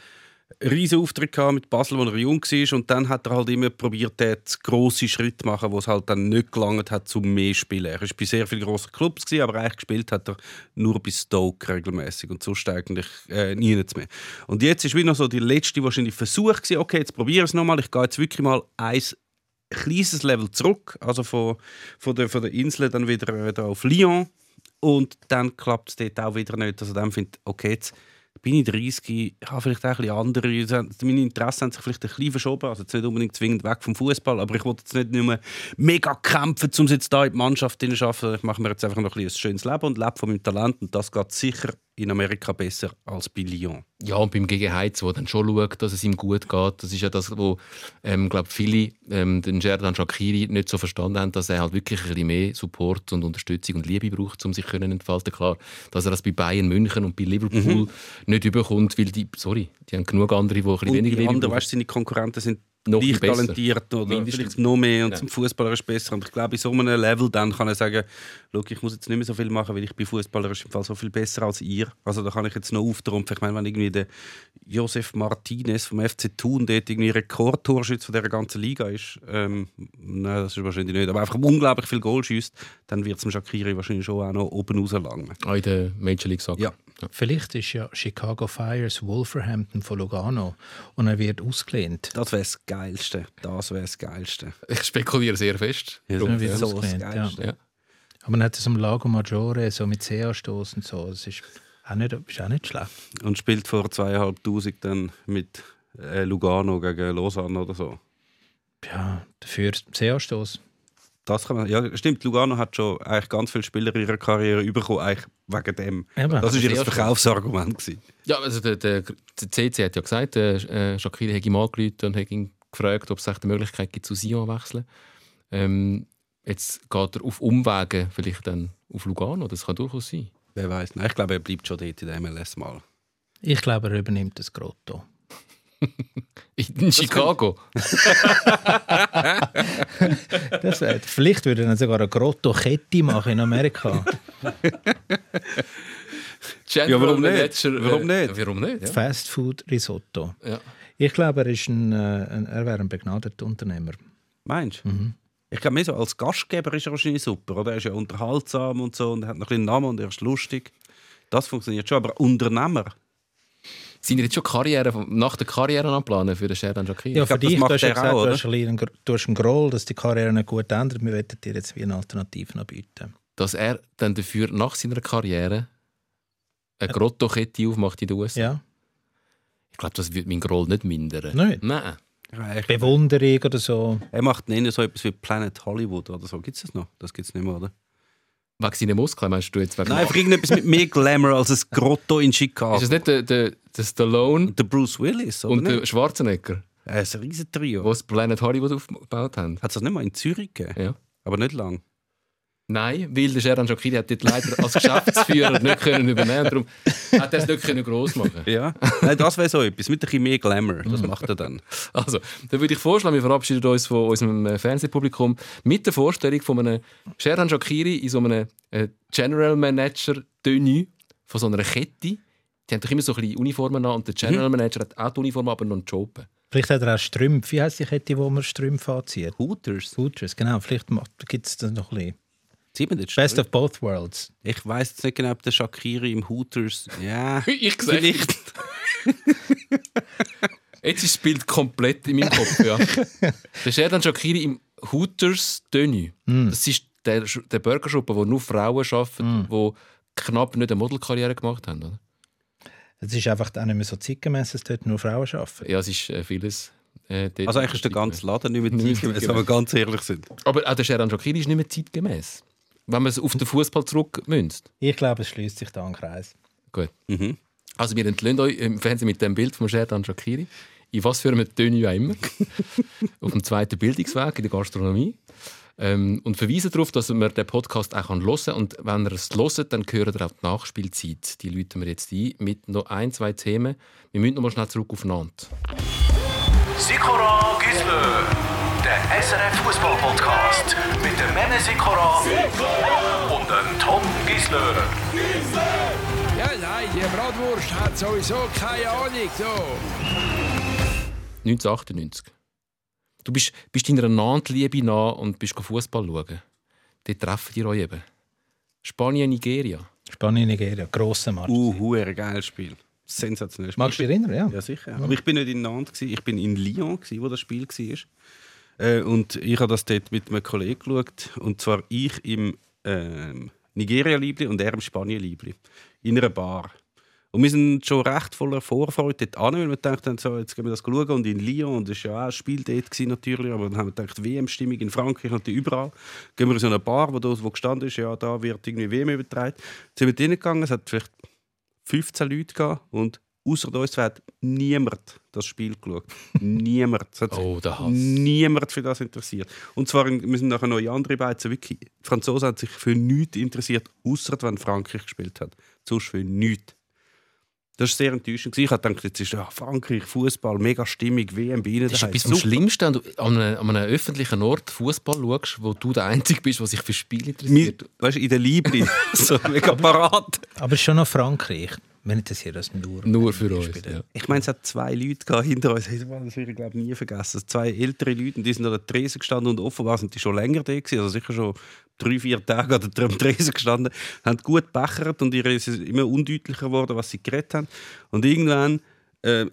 riesen Auftritt mit Basel, als er jung war und dann hat er halt immer probiert, dort grosse Schritte zu machen, wo es halt dann nicht gelangt hat, zum mehr zu spielen. Er war bei sehr vielen grossen Clubs, aber eigentlich gespielt hat er nur bei Stoke regelmäßig und sonst eigentlich äh, nie mehr. Und jetzt ist wieder so die letzte wahrscheinlich Versuch gewesen, okay, jetzt probiere ich es nochmal, ich gehe jetzt wirklich mal eins kleines Level zurück, also von, von, der, von der Insel dann wieder, wieder auf Lyon. Und dann klappt es dort auch wieder nicht. Also dann finde ich, okay, jetzt bin ich 30, ich habe vielleicht auch ein bisschen andere, meine Interessen haben sich vielleicht ein bisschen verschoben, also jetzt nicht unbedingt zwingend weg vom Fußball, aber ich wollte jetzt nicht nur mega kämpfen, um jetzt da in die Mannschaft zu schaffen. Ich mache mir jetzt einfach noch ein, ein schönes Leben und lebe von meinem Talent und das geht sicher in Amerika besser als bei Lyon.
Ja, und beim Gegenheiz, wo dann schon schaut, dass es ihm gut geht, das ist ja das, wo ähm, glaub, viele ähm, den Sherdan Shakiri nicht so verstanden haben, dass er halt wirklich ein bisschen mehr Support und Unterstützung und Liebe braucht, um sich können entfalten. Klar, dass er das bei Bayern München und bei Liverpool nicht überkommt, weil die, sorry, die haben genug andere, die ein bisschen
Und
weniger
die
Liebe
anderen,
brauchen.
weißt, seine Konkurrenten sind
Noch
gleich talentiert oder
Mindestens.
vielleicht noch mehr und
Ja.
zum Fußballerisch besser. Und ich glaube, in so einem Level dann kann er sagen, «Schau, ich muss jetzt nicht mehr so viel machen, weil ich bin fußballerisch im Fall so viel besser als ihr. Also da kann ich jetzt noch auftrumpfen. Ich meine, wenn irgendwie der Josef Martinez vom FC Thun dort irgendwie Rekordtorschütze von dieser ganzen Liga ist, ähm, nein, das ist wahrscheinlich nicht, aber einfach unglaublich viel Goal schießt, dann wird es dem Shakiri wahrscheinlich schon auch noch oben rauslangen.
Auch in der Major League Soccer.
Ja.
Vielleicht ist ja Chicago Fires Wolverhampton von Lugano und er wird ausgelehnt.
Das wäre das Geilste. Das wäre das Geilste.
Ich spekuliere sehr fest.
Ja, das
das
so das. Geilste.
Ja.
Aber man hat es am Lago Maggiore so mit CA-Stoß und so. Das ist auch nicht, ist auch nicht schlecht.
Und spielt vor zweieinhalbtausend dann mit äh, Lugano gegen Lausanne oder so.
Ja, dafür CA-Stoß.
Das kann man, ja, stimmt. Lugano hat schon eigentlich ganz viele Spieler in ihrer Karriere bekommen, eigentlich wegen dem.
Eben.
Das war ihr Verkaufsargument. Gewesen.
Ja, also der, der, der CC hat ja gesagt, der äh, Shakiri hätte ihm angerufen und hat ihn gefragt, ob es echt die Möglichkeit gibt, zu Sion zu wechseln. Ähm, jetzt geht er auf Umwege vielleicht dann auf Lugano, das kann durchaus sein.
Wer weiß? Nein, ich glaube, er bleibt schon dort in der MLS mal.
Ich glaube, er übernimmt das Grotto.
In Chicago.
Das, äh, vielleicht würde er dann sogar eine Grotto-Kette machen in Amerika.
General
warum nicht?
Manager,
Warum
äh,
nicht?
Warum nicht? Ja.
Fast Food Risotto.
Ja.
Ich glaube, er, ist ein, äh, ein, er wäre ein begnadeter Unternehmer.
Meinst du? Ich glaube, mehr so als Gastgeber ist er wahrscheinlich super. Oder? Er ist ja unterhaltsam und so und er hat noch ein bisschen Namen und er ist lustig. Das funktioniert schon, aber Unternehmer.
Sind ihr jetzt schon Karriere, nach der Karriere anplanen für den Sherdan Shakiri?
Ja,
Ich
für dich,
macht
du hast ja gesagt,
auch,
du,
oder?
hast einen, du hast einen Groll, dass die Karriere nicht gut ändert. Wir wollen dir jetzt wie eine Alternative anbieten.
Dass er dann dafür nach seiner Karriere eine Grotto-Kette aufmacht in den USA?
Ja.
Ich glaube, das wird mein Groll nicht mindern.
Nicht?
Nein.
Bewunderung oder so.
Er macht nicht so etwas wie Planet Hollywood oder so. Gibt es das noch? Das gibt es nicht mehr, oder?
Wegen seinen Muskeln, meinst du jetzt? Wegen
Nein, einfach irgendetwas mit mehr Glamour als ein Grotto in Chicago.
Ist es nicht der, der, der Stallone
der Bruce Willis, oder
und
nicht?
der Schwarzenegger,
Er ein riesen Trio.
die das Planet Hollywood aufgebaut haben?
Hat es das nicht mal in Zürich gegeben?
Ja.
Aber nicht lang.
Nein, weil der Sheran Shakiri hat dort leider als Geschäftsführer nicht können übernehmen Darum hat er es nicht können gross machen
Ja. Nein, das wäre so etwas. Mit ein bisschen mehr Glamour. Das macht er dann.
Also, dann würde ich vorschlagen, wir verabschieden uns von unserem äh, Fernsehpublikum mit der Vorstellung von einem Sheran Shakiri in so einem äh, General Manager Tenue von so einer Kette. Die haben doch immer so ein bisschen Uniformen an und der General Manager hat auch die Uniform, aber noch einen Job.
Vielleicht hat er auch Strümpfe. Wie heisst die Kette, wo man Strümpfe anzieht?
Hooters.
Hooters, genau. Vielleicht gibt es da noch ein bisschen.
Sieht man das?
Best of both worlds.
Ich weiß jetzt nicht genau, ob der Shakiri im Hooters. Ja.
Ich sehe
Vielleicht.
Jetzt ist das Bild komplett in meinem Kopf. Ja. der Sheran Shakiri im Hooters Tenue. Das ist der, der Burgerschuppen, wo nur Frauen arbeiten, die knapp nicht eine Modelkarriere gemacht haben. Oder?
Es ist einfach auch nicht mehr so zeitgemäß, dass dort nur Frauen arbeiten.
Ja, es ist äh, vieles. Äh,
Also eigentlich ist der ganze Laden nicht mehr
Nicht
zeitgemäß. wenn wir ganz ehrlich sind.
Aber auch der Sheran Shakiri ist nicht mehr zeitgemäß. Wenn man es auf den Fußball zurückmünzt.
Ich glaube, es schließt sich da ein Kreis.
Gut.
Mhm.
Also wir entlöhnen euch im Fernsehen mit dem Bild von Sheran Shakiri. In was für einem Tenue auch immer. auf dem zweiten Bildungsweg in der Gastronomie. Ähm, und verweisen darauf, dass man den Podcast auch hören kann. Und wenn ihr es hört, dann gehört ihr auch die Nachspielzeit. Die läuten wir jetzt ein mit noch ein, zwei Themen. Wir müssen noch mal schnell zurück auf Nantes.
Sikora Gisler, der SRF Fußball Podcast mit dem Mene Sikora und dem Tom Gisler.
Ja, nein, die Bratwurst hat sowieso keine Ahnung. So.
1998. Du bist, bist deiner Nantes-Liebe nah und bist Fußball schauen. Dort treffen die euch eben. Spanien, Nigeria.
Spanien, Nigeria, grosser Match.
Uh, geiles Spiel. Sensationell Spiel.
Magst du dich erinnern? Ja.
Ja, sicher. Aber ich bin nicht in Nantes, ich bin in Lyon, wo das Spiel war. Äh, und ich habe das dort mit einem Kollegen geschaut. Und zwar ich im ähm, Nigeria-Liebli und er im Spanien-Liebli. In einer Bar. Und wir sind schon recht voller Vorfreude dort weil wir dachten, so, jetzt gehen wir das schauen. Und in Lyon, und das war ja auch ein Spiel dort natürlich, aber dann haben wir gedacht, WM-Stimmung in Frankreich und überall. Gehen wir in so eine Bar, wo, da, wo gestanden ist, ja, da wird irgendwie WM übertragen. Jetzt sind wir drinnen gegangen, es hat vielleicht 15 Leute gehabt und außer uns hat niemand das Spiel geschaut. niemand. Es hat sich
Oh, der Hass.
niemand für das interessiert. Und zwar sind nachher noch in andere Beizen wirklich. Die Franzosen haben sich für nichts interessiert, außer wenn Frankreich gespielt hat. Sonst für nichts. Das war sehr enttäuschend. Ich habe gedacht, jetzt ist ja Frankreich, Fußball, mega Stimmung, WM bei ihnen.
Das ist etwas vom
Super.
Schlimmsten, wenn du an einem, an einem öffentlichen Ort Fußball schaust, wo du der Einzige bist, der sich für Spiel interessiert.
Mit, weißt, du, in der Liebe. so mega parat.
Aber es ist schon noch Frankreich. Wenn nicht das hier das nur.
Nur für uns. Ja.
Ich meine, es hat zwei Leute hinter uns. Das werde ich glaube nie vergessen. Zwei ältere Leute, und die sind an der Tresen gestanden und offenbar sind die schon länger da gewesen. Also sicher schon drei, vier Tage an der Tresen gestanden. Haben gut bechert und ihre es ist immer undeutlicher geworden, was sie geredet haben. Und irgendwann äh,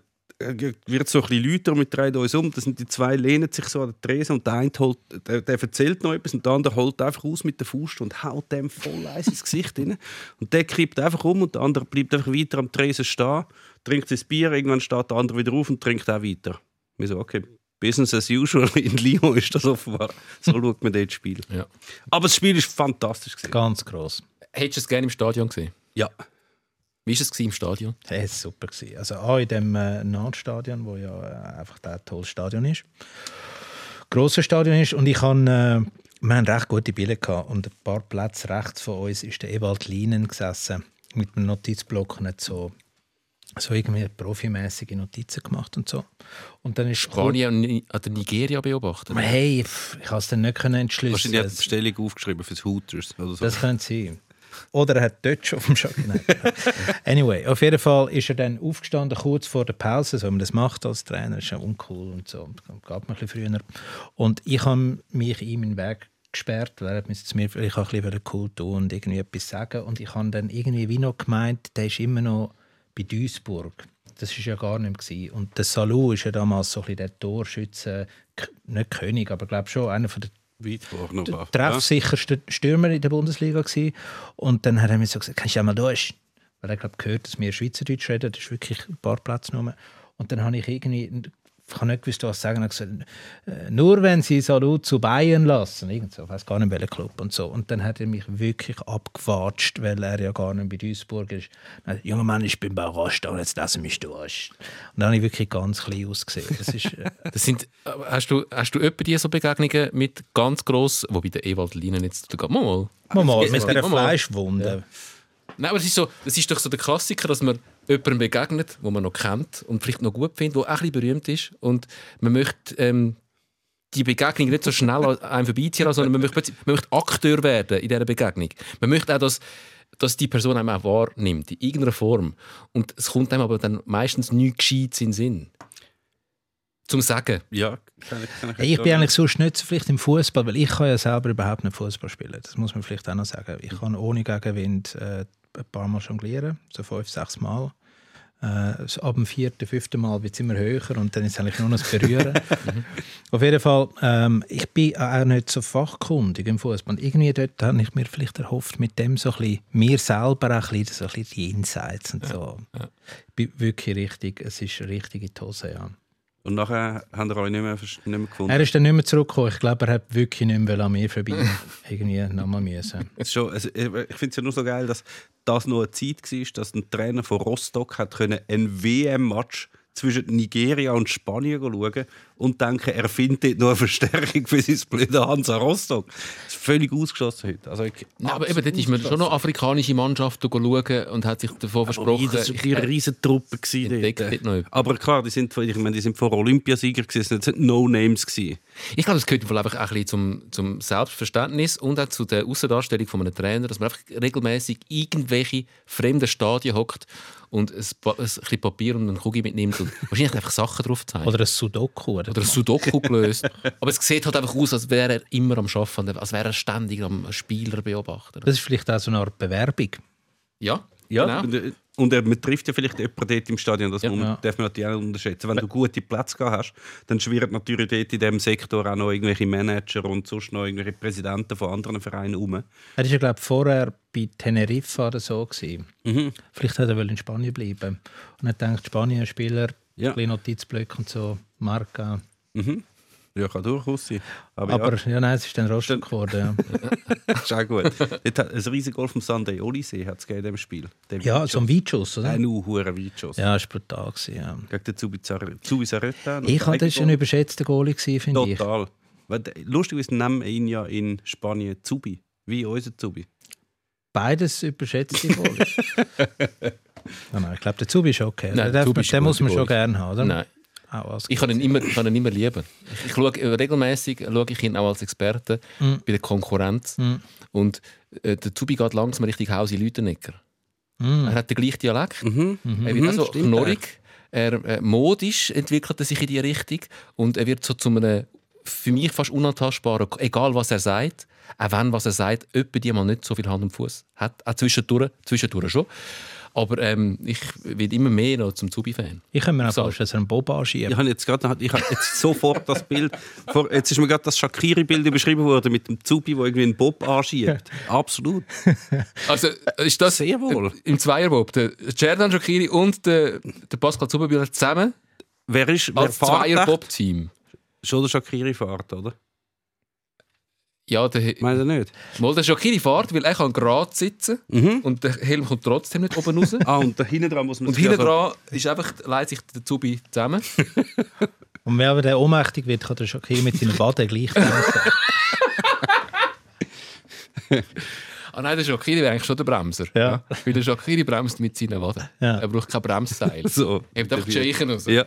wird es so ein bisschen lauter und wir drehen uns um. Das sind die zwei lehnen sich so an der Tresen und der eine holt, der, der erzählt noch etwas und der andere holt einfach aus mit der Faust und haut dem voll eins ins Gesicht rein. Und der kippt einfach um und der andere bleibt einfach weiter am Tresen stehen, trinkt sein Bier, irgendwann steht der andere wieder auf und trinkt auch weiter. Wir so, okay, Business as usual. In Lyon ist das offenbar. So schaut man dort das Spiel.
Ja.
Aber das Spiel ist fantastisch. Gewesen.
Ganz gross.
Hättest du es gerne im Stadion gesehen?
Ja.
Wie war es im Stadion?
Das war super. Gewesen. Also auch in dem äh, Nordstadion, wo ja äh, einfach ein tolles Stadion ist. Grosses Stadion ist. Und ich habe, äh, wir haben recht gute Bilder gehabt. Und ein paar Plätze rechts von uns ist der Ewald Lienen gesessen. Mit einem Notizblock und hat so, so irgendwie profimäßige Notizen gemacht und so. Und dann ist
Spanien und Ni- oder Nigeria beobachtet?
Hey, ich konnte es dann nicht können entschlüsseln.
Wahrscheinlich hat die Bestellung aufgeschrieben fürs Hooters. Oder so.
Das könnte sein. Oder er hat Deutsch auf dem Schock. Nein. anyway, auf jeden Fall ist er dann aufgestanden, kurz vor der Pause, so wie man das macht als Trainer, ist ja uncool und so. Geht mir ein bisschen früher. Und ich habe mich ihm in den Weg gesperrt, weil er es mir vielleicht auch ein bisschen cool tun und irgendwie etwas sagen. Und ich habe dann irgendwie wie noch gemeint, der ist immer noch bei Duisburg. Das war ja gar nicht mehr. gewesen. Und der Salou ist ja damals so ein bisschen der Torschütze, nicht König, aber glaube schon einer von der
noch.
Der treffsicherste Stürmer in der Bundesliga gewesen. Und dann hat er mir so gesagt, kannst du ja mal durch? Weil er glaub, gehört, dass wir Schweizerdeutsch reden, das ist wirklich ein paar Plätze nur. Und dann habe ich irgendwie, ich habe nicht gewusst, was sagen, habe gesagt, äh, nur wenn sie Salut zu Bayern lassen, irgend so, ich weiß gar nicht welcher Club und so. Und dann hat er mich wirklich abgewatscht, weil er ja gar nicht bei Duisburg ist. Dann, Junger Mann, ich bin bei Rostock und jetzt lassen mich durch. Und dann habe ich wirklich ganz klein ausgesehen. Das ist, äh,
Das sind, hast, du, hast du etwa diese so Begegnungen mit ganz gross, wobei der Ewald Linen jetzt mal, mal.
mal, mal, mit
Es
einer Fleischwunde.
Nein, aber das ist, so, das ist doch so der Klassiker, dass man jemandem begegnet, wo man noch kennt und vielleicht noch gut findet, der auch ein bisschen berühmt ist. Und man möchte ähm, die Begegnung nicht so schnell an einem vorbeiziehen lassen, sondern man möchte, man möchte Akteur werden in dieser Begegnung. Man möchte auch, dass, dass die Person einem auch wahrnimmt, in irgendeiner Form. Und es kommt einem aber dann meistens nichts Gescheites in den Sinn. Zum Sagen.
Ja, kann ich, kann ich,
ich bin eigentlich sonst nicht so vielleicht im Fußball, weil ich kann ja selber überhaupt nicht Fußball spielen. Das muss man vielleicht auch noch sagen. Ich kann ohne Gegenwind äh, ein paar Mal jonglieren, so fünf, sechs Mal. Äh, ab dem vierten, fünften Mal wird es immer höher und dann ist es eigentlich nur noch das Berühren. Auf jeden Fall, ähm, ich bin auch nicht so fachkundig im Fußball. Irgendwie dort habe ich mir vielleicht erhofft, mit dem so ein bisschen, mir selber auch ein bisschen, so ein bisschen die Insights und so. Ich bin wirklich richtig, es ist richtig in die Hose, ja.
Und nachher haben wir euch nicht mehr, nicht mehr gefunden.
Er ist dann nicht mehr zurückgekommen. Ich glaube, er hat wirklich nicht mehr an mir vorbei. Irgendwie nochmal müssen.
Schon, also, ich ich finde es ja nur so geil, dass das noch eine Zeit war, dass ein Trainer von Rostock hat können ein WM-Match zwischen Nigeria und Spanien schauen und denken, er findet dort noch eine Verstärkung für sein blöde Hansa Rostock. Das ist völlig ausgeschlossen heute. Also,
Ja, aber eben, dort ist man schon noch afrikanische Mannschaften schauen und hat sich davon versprochen.
das war eine riesen Truppe. dort.
jemand.
Aber klar, die sind, ich meine, die sind vor Olympiasieger das sind No-Names.
Ich glaube, das gehört einfach auch ein bisschen zum, zum Selbstverständnis und auch zu der Außendarstellung von einem Trainer, dass man einfach regelmäßig irgendwelche fremden Stadien hockt und ein, ein bisschen Papier und einen Kugel mitnimmt und wahrscheinlich einfach Sachen drauf zeigt.
Oder ein Sudoku. Oder,
Oder ein Sudoku gelöst. Aber es sieht halt einfach aus, als wäre er immer am Arbeiten, als wäre er ständig am Spieler beobachten.
Das ist vielleicht auch so eine Art Bewerbung.
Ja,
Ja,
genau.
Und, man trifft ja vielleicht jemanden dort im Stadion, das
Ja.
man,
Ja.
darf man natürlich auch nicht unterschätzen. Wenn du gute Plätze gehabt hast, dann schwirren natürlich dort in diesem Sektor auch noch irgendwelche Manager und sonst noch irgendwelche Präsidenten von anderen Vereinen rum.
Er war ja, glaube ich, vorher bei Teneriffa oder so. Gewesen.
Mhm.
Vielleicht hat er in Spanien bleiben. Und er denkt, Spanien-Spieler,
Ja.
ein bisschen Notizblöcke und so, Marca.
Mhm. Ja, kann durchaus sein. Aber,
Aber
ja,
ja, nein, es ist dann Rostock geworden. Ja,
ist auch gut. Dort hat ein riesiges Goal vom Sunday Olisee hat es in diesem Spiel. Der
ja
Weitschuss.
so ein Weitschuss, oder?
Ein hoher Weitschuss.
Ja, das war brutal. Gewesen, ja.
Gegen den Zubizar- Zubizarreta.
Ich hatte das war ein überschätzter Goalie, gewesen, finde ich.
Total. Weil, der- Lustigerweise nennen wir ihn ja in Spanien Zubi. Wie unser Zubi.
Beides überschätzte Goalie. nein, nein, ich glaube, der Zubi ist okay.
Nein,
den
der
darf
ist
den muss man schon gerne haben, oder?
Nein.
Auch als
Ich kann ihn immer, kann ihn immer lieben. Ich, ich schaue, äh, regelmäßig schaue ich ihn auch als Experte
Mm.
bei der Konkurrenz.
Mm.
Und äh, der Zubi geht langsam Richtung Haus in Lütenegger.
Mm.
Er hat den gleichen Dialekt.
Mhm.
Er wird also
stimmt,
knorrig. Er, äh, modisch entwickelt er sich in die Richtung. Und er wird so zu einem für mich fast unantastbaren, egal was er sagt, auch wenn was er sagt, etwa die mal nicht so viel Hand und Fuß hat. Auch zwischendurch, zwischendurch schon. Aber ähm, ich werde immer mehr noch zum Zubi-Fan.
Ich kann mir auch vorstellen, dass er einen Bob anschiebt.
Ich habe jetzt gerade, ich habe jetzt sofort das Bild, vor, jetzt ist mir gerade das Shakiri-Bild beschrieben worden mit dem Zubi, der irgendwie einen Bob anschiebt. Absolut.
Also ist das
Sehr wohl.
im Zweierbob der Cerdan Shakiri und der, der Pascal Zuberbühler zusammen
Wer ist, wer
als
fährt?
Zweierbob-Team.
Schon der Shakiri-Fahrt, oder?
Ja, der,
Meint ihr nicht?
mal, der Shakiri fährt, weil er kann gerade sitzen
Mhm.
und der Helm kommt trotzdem nicht oben raus.
Ah, und da hinten dran muss man
Und
sich
hinten dran ist einfach, leitet sich der Zubi zusammen.
Und wenn aber der ohnmächtig wird, kann der Shakiri mit seinen Waden gleich bremsen.
Ah nein, der Shakiri wäre eigentlich schon der Bremser.
Ja.
Weil der Shakiri bremst mit seinen Waden.
Ja.
Er braucht kein Bremsseil.
So.
Er hat einfach die Scheichen raus.
Ja.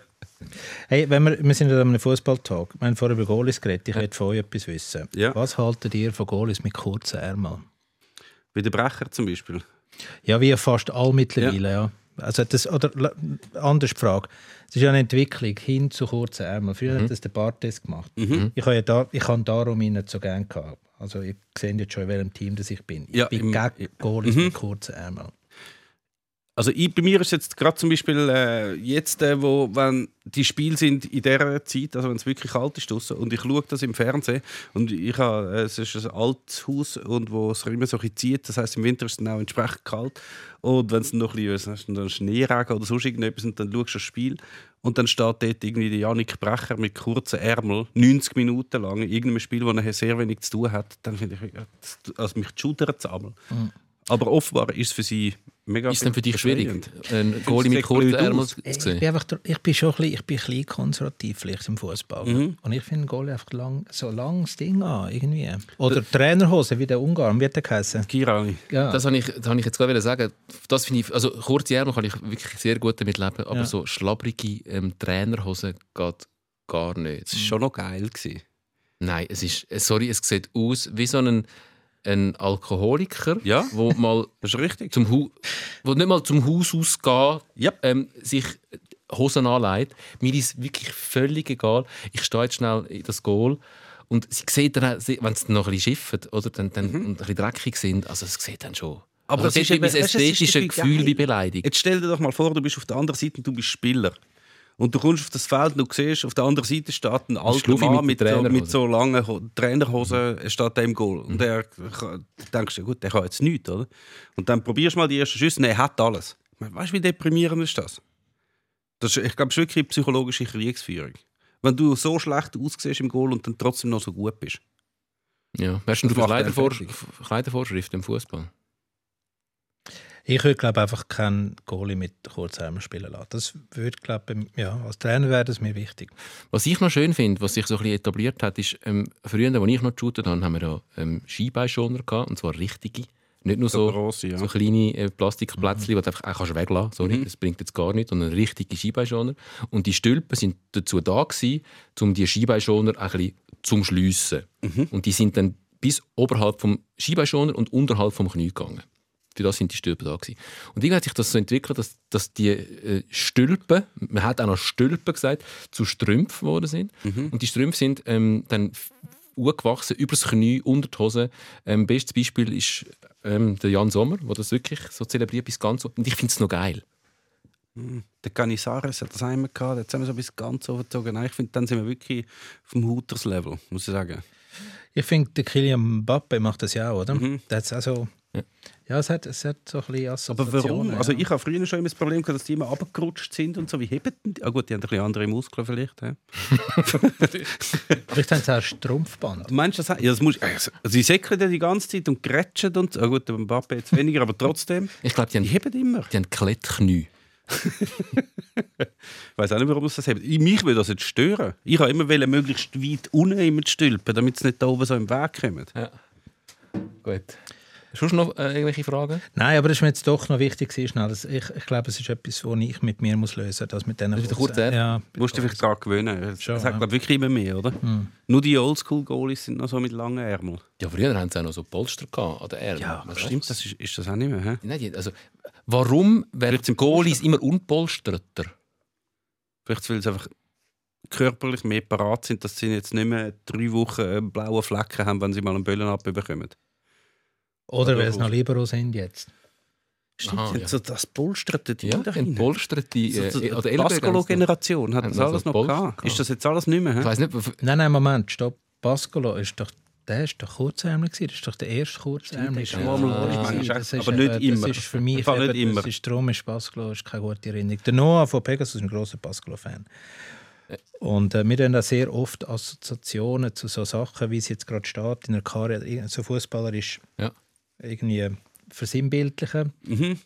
Hey, wenn wir, wir sind ja an einem Fußballtag. Wir haben vorher über Goalies geredet. Ich möchte von euch etwas wissen.
Ja.
Was haltet ihr von Goalies mit kurzen Ärmeln?
Bei den Brecher zum Beispiel.
Ja, wie fast all mittlerweile, ja. Also das, oder anders die Frage. Es ist ja eine Entwicklung hin zu kurzen Ärmeln. Früher hat das der Bartes gemacht. Ich habe ja da, ich habe darum ihn nicht so gerne gehabt. Also ich sehe jetzt schon, in welchem Team das ich bin. Ich
Ja,
bin
im-
gegen Goalies mit kurzen Ärmeln.
Also ich, bei mir ist jetzt gerade zum Beispiel äh, jetzt, äh, wo, wenn die Spiele sind in dieser Zeit, also wenn es wirklich kalt ist draussen, und ich schaue das im Fernsehen und ich habe, äh, es ist ein altes Haus und wo es immer so ein zieht, das heißt im Winter ist es dann auch entsprechend kalt und wenn es noch ein bisschen dann Schneeregen oder sonst irgendetwas und dann schaust du das Spiel und dann steht dort irgendwie der Janik Brecher mit kurzen Ärmeln, 90 Minuten lang, in irgendeinem Spiel, wo er sehr wenig zu tun hat, dann finde ich, das- also mich die Schultern zusammen. Aber offenbar ist es für sie mega
Ist es denn für dich schwierig, einen Goalie mit kurzen Ärmeln
aus.
zu
Ich
sehen?
bin, einfach, ich bin schon ein bisschen, ich bin ein bisschen konservativ vielleicht im Fußball.
Mhm.
Und ich finde Goalie einfach lang, so langes Ding an, irgendwie. Oder Trainerhose wie der Ungarn, wie der geheißen?
Kirani.
Ja.
Das habe ich, das habe ich jetzt gerade sagen. Das finde ich, also kurze Ärmel kann ich wirklich sehr gut damit leben, aber
Ja.
so schlabbrige ähm, Trainerhosen geht gar nicht.
Das war schon noch geil. Gewesen.
Nein, es ist, äh, sorry, es sieht aus wie so ein, ein Alkoholiker,
Ja.
wo mal
Das ist
zum Hu wo nicht mal zum Haus ausgeht,
Ja.
ähm, sich Hosen anlegt. Mir ist wirklich völlig egal. Ich stehe jetzt schnell in das Goal und sie sieht dann, wenn sie noch ein bisschen schiffen oder dann, dann, und ein bisschen dreckig sind, also es sieht dann schon.
Mhm. Aber
also
es ist
dort wird
eben- es ist
ästhetisches
irgendwie
Gefühl wie beleidigt.
Jetzt stell dir doch mal vor, du bist auf der anderen Seite und du bist Spieler. Und du kommst auf das Feld und du siehst, auf der anderen Seite steht ein alter Mann
mit
mit,
der
so, mit so langen Ho- Trainerhosen, er steht da im Goal. Und er, du denkst, ja gut, der kann jetzt nichts, oder? Und dann probierst du mal die ersten Schüsse und er hat alles. Weißt du, wie deprimierend ist das? das ist, ich glaube, es ist wirklich psychologische Kriegsführung. Wenn du so schlecht aussiehst im Goal und dann trotzdem noch so gut bist.
Ja. Hast du
einen
Kleidervor
fertig.
Kleidervorschriften im Fußball?
Ich würde glaube einfach keinen Goalie mit Kurzärmeln spielen lassen. Das würde glaube ja, als Trainer wäre das mir wichtig.
Was ich noch schön finde, was sich so ein bisschen etabliert hat, ist, ähm, früher, als ich noch geshootet habe, haben wir da ähm, Skibeinschoner gehabt, und zwar richtige. Nicht nur so,
grosse, ja.
so kleine äh, Plastikplätzchen, die du einfach auch kannst weglassen kannst. Sorry, das bringt jetzt gar nichts, sondern richtige Skibeinschoner. Und die Stülpen sind dazu da gewesen, um die Skibeinschoner ein bisschen zum Schliessen. Und die sind dann bis oberhalb vom Skibeinschoner und unterhalb vom Knie gegangen. Für das sind die Stülpen da gewesen. Und irgendwie hat sich das so entwickelt, dass, dass die äh, Stülpen, man hat auch noch Stülpen gesagt, zu Strümpfen geworden sind. Und die Strümpfe sind ähm, dann angewachsen, übers Knie, unter die Hose. Ähm, bestes Beispiel ist ähm, der Jan Sommer, der das wirklich so zelebriert bis ganz so. Und ich finde es noch geil.
Der Canizares hat das einmal gehabt, jetzt haben wir so bis ganz overgezogen. Nein, ich finde, dann sind wir wirklich vom Hooters-Level, muss ich sagen.
Ich finde, der Kylian Mbappe macht das ja auch, oder? Der hat's also,
Ja.
ja. es hat, es hat so ein bisschen
Aber warum? Also
ja.
ich habe früher schon immer das Problem gehabt, dass die immer abgerutscht sind und so. Wie heben die? Ah gut, die haben ein bisschen andere Muskeln vielleicht. Ja.
Vielleicht haben sie auch Strumpfband.
Meinst du das? Ja, das muss, also, sie säckeln ja die ganze Zeit und grätschen und so. Ah gut, der Mbappe jetzt weniger, aber trotzdem.
Ich glaube, die
Die
haben,
heben immer.
die haben Klettknie.
Ich weiß auch nicht, warum sie das. Ich- Mich würde das jetzt stören. Ich habe immer wollen, möglichst weit unten immer stülpen, damit sie nicht da oben so im Weg kommen.
Gut. Hast du noch äh, irgendwelche Fragen?
Nein, aber das ist mir jetzt doch noch wichtig. Schnell. Das- Ich, ich glaube, es ist etwas, was ich mit mir muss lösen muss. Das mit diesen
Das?
Ja,
Du musst dich vielleicht gar gewöhnen. Es
Schon,
es
ja.
hat, glaube wirklich immer mehr, oder? Nur die Oldschool-Goalies sind noch so mit langen Ärmeln.
Ja, früher haben sie auch noch so Polster gehabt an den Ärmeln.
Ja,
Was
stimmt, das ist, ist das auch nicht mehr. Hä?
Nein, also, warum werden Goalies immer unpolsterter?
Vielleicht, weil sie einfach körperlich mehr parat sind, dass sie jetzt nicht mehr drei Wochen äh, blaue Flecken haben, wenn sie mal einen Böllen abbekommen.
Oder weil
Oder
es noch Libero sind jetzt.
Stimmt,
Aha, ja.
so das polsterte Ding
Ja,
da
polsterte äh,
So,
äh,
so,
an
die Pascolo-Generation hat das alles noch
Polster
gehabt. Ist das jetzt alles nicht mehr?
Ich weiß nicht,
Nein, nein, Moment, stopp. Pascolo ist doch, der ist doch Kurzärmel gewesen. Das ist doch der erste Kurzärmel.
ist
Ja,
mal
Goalie
das ist-
Aber nicht
eben-
immer.
Das ist für mich
Fall nicht
eben,
immer.
Das ist, darum ist Pascolo ist keine gute Erinnerung. Der Noah von Pegasus ist ein grosser Pascolo-Fan. Und äh, wir haben da sehr oft Assoziationen zu so Sachen, wie es jetzt gerade steht in der Karriere, so fußballerisch
Ja.
Irgendwie versinnbildlichen.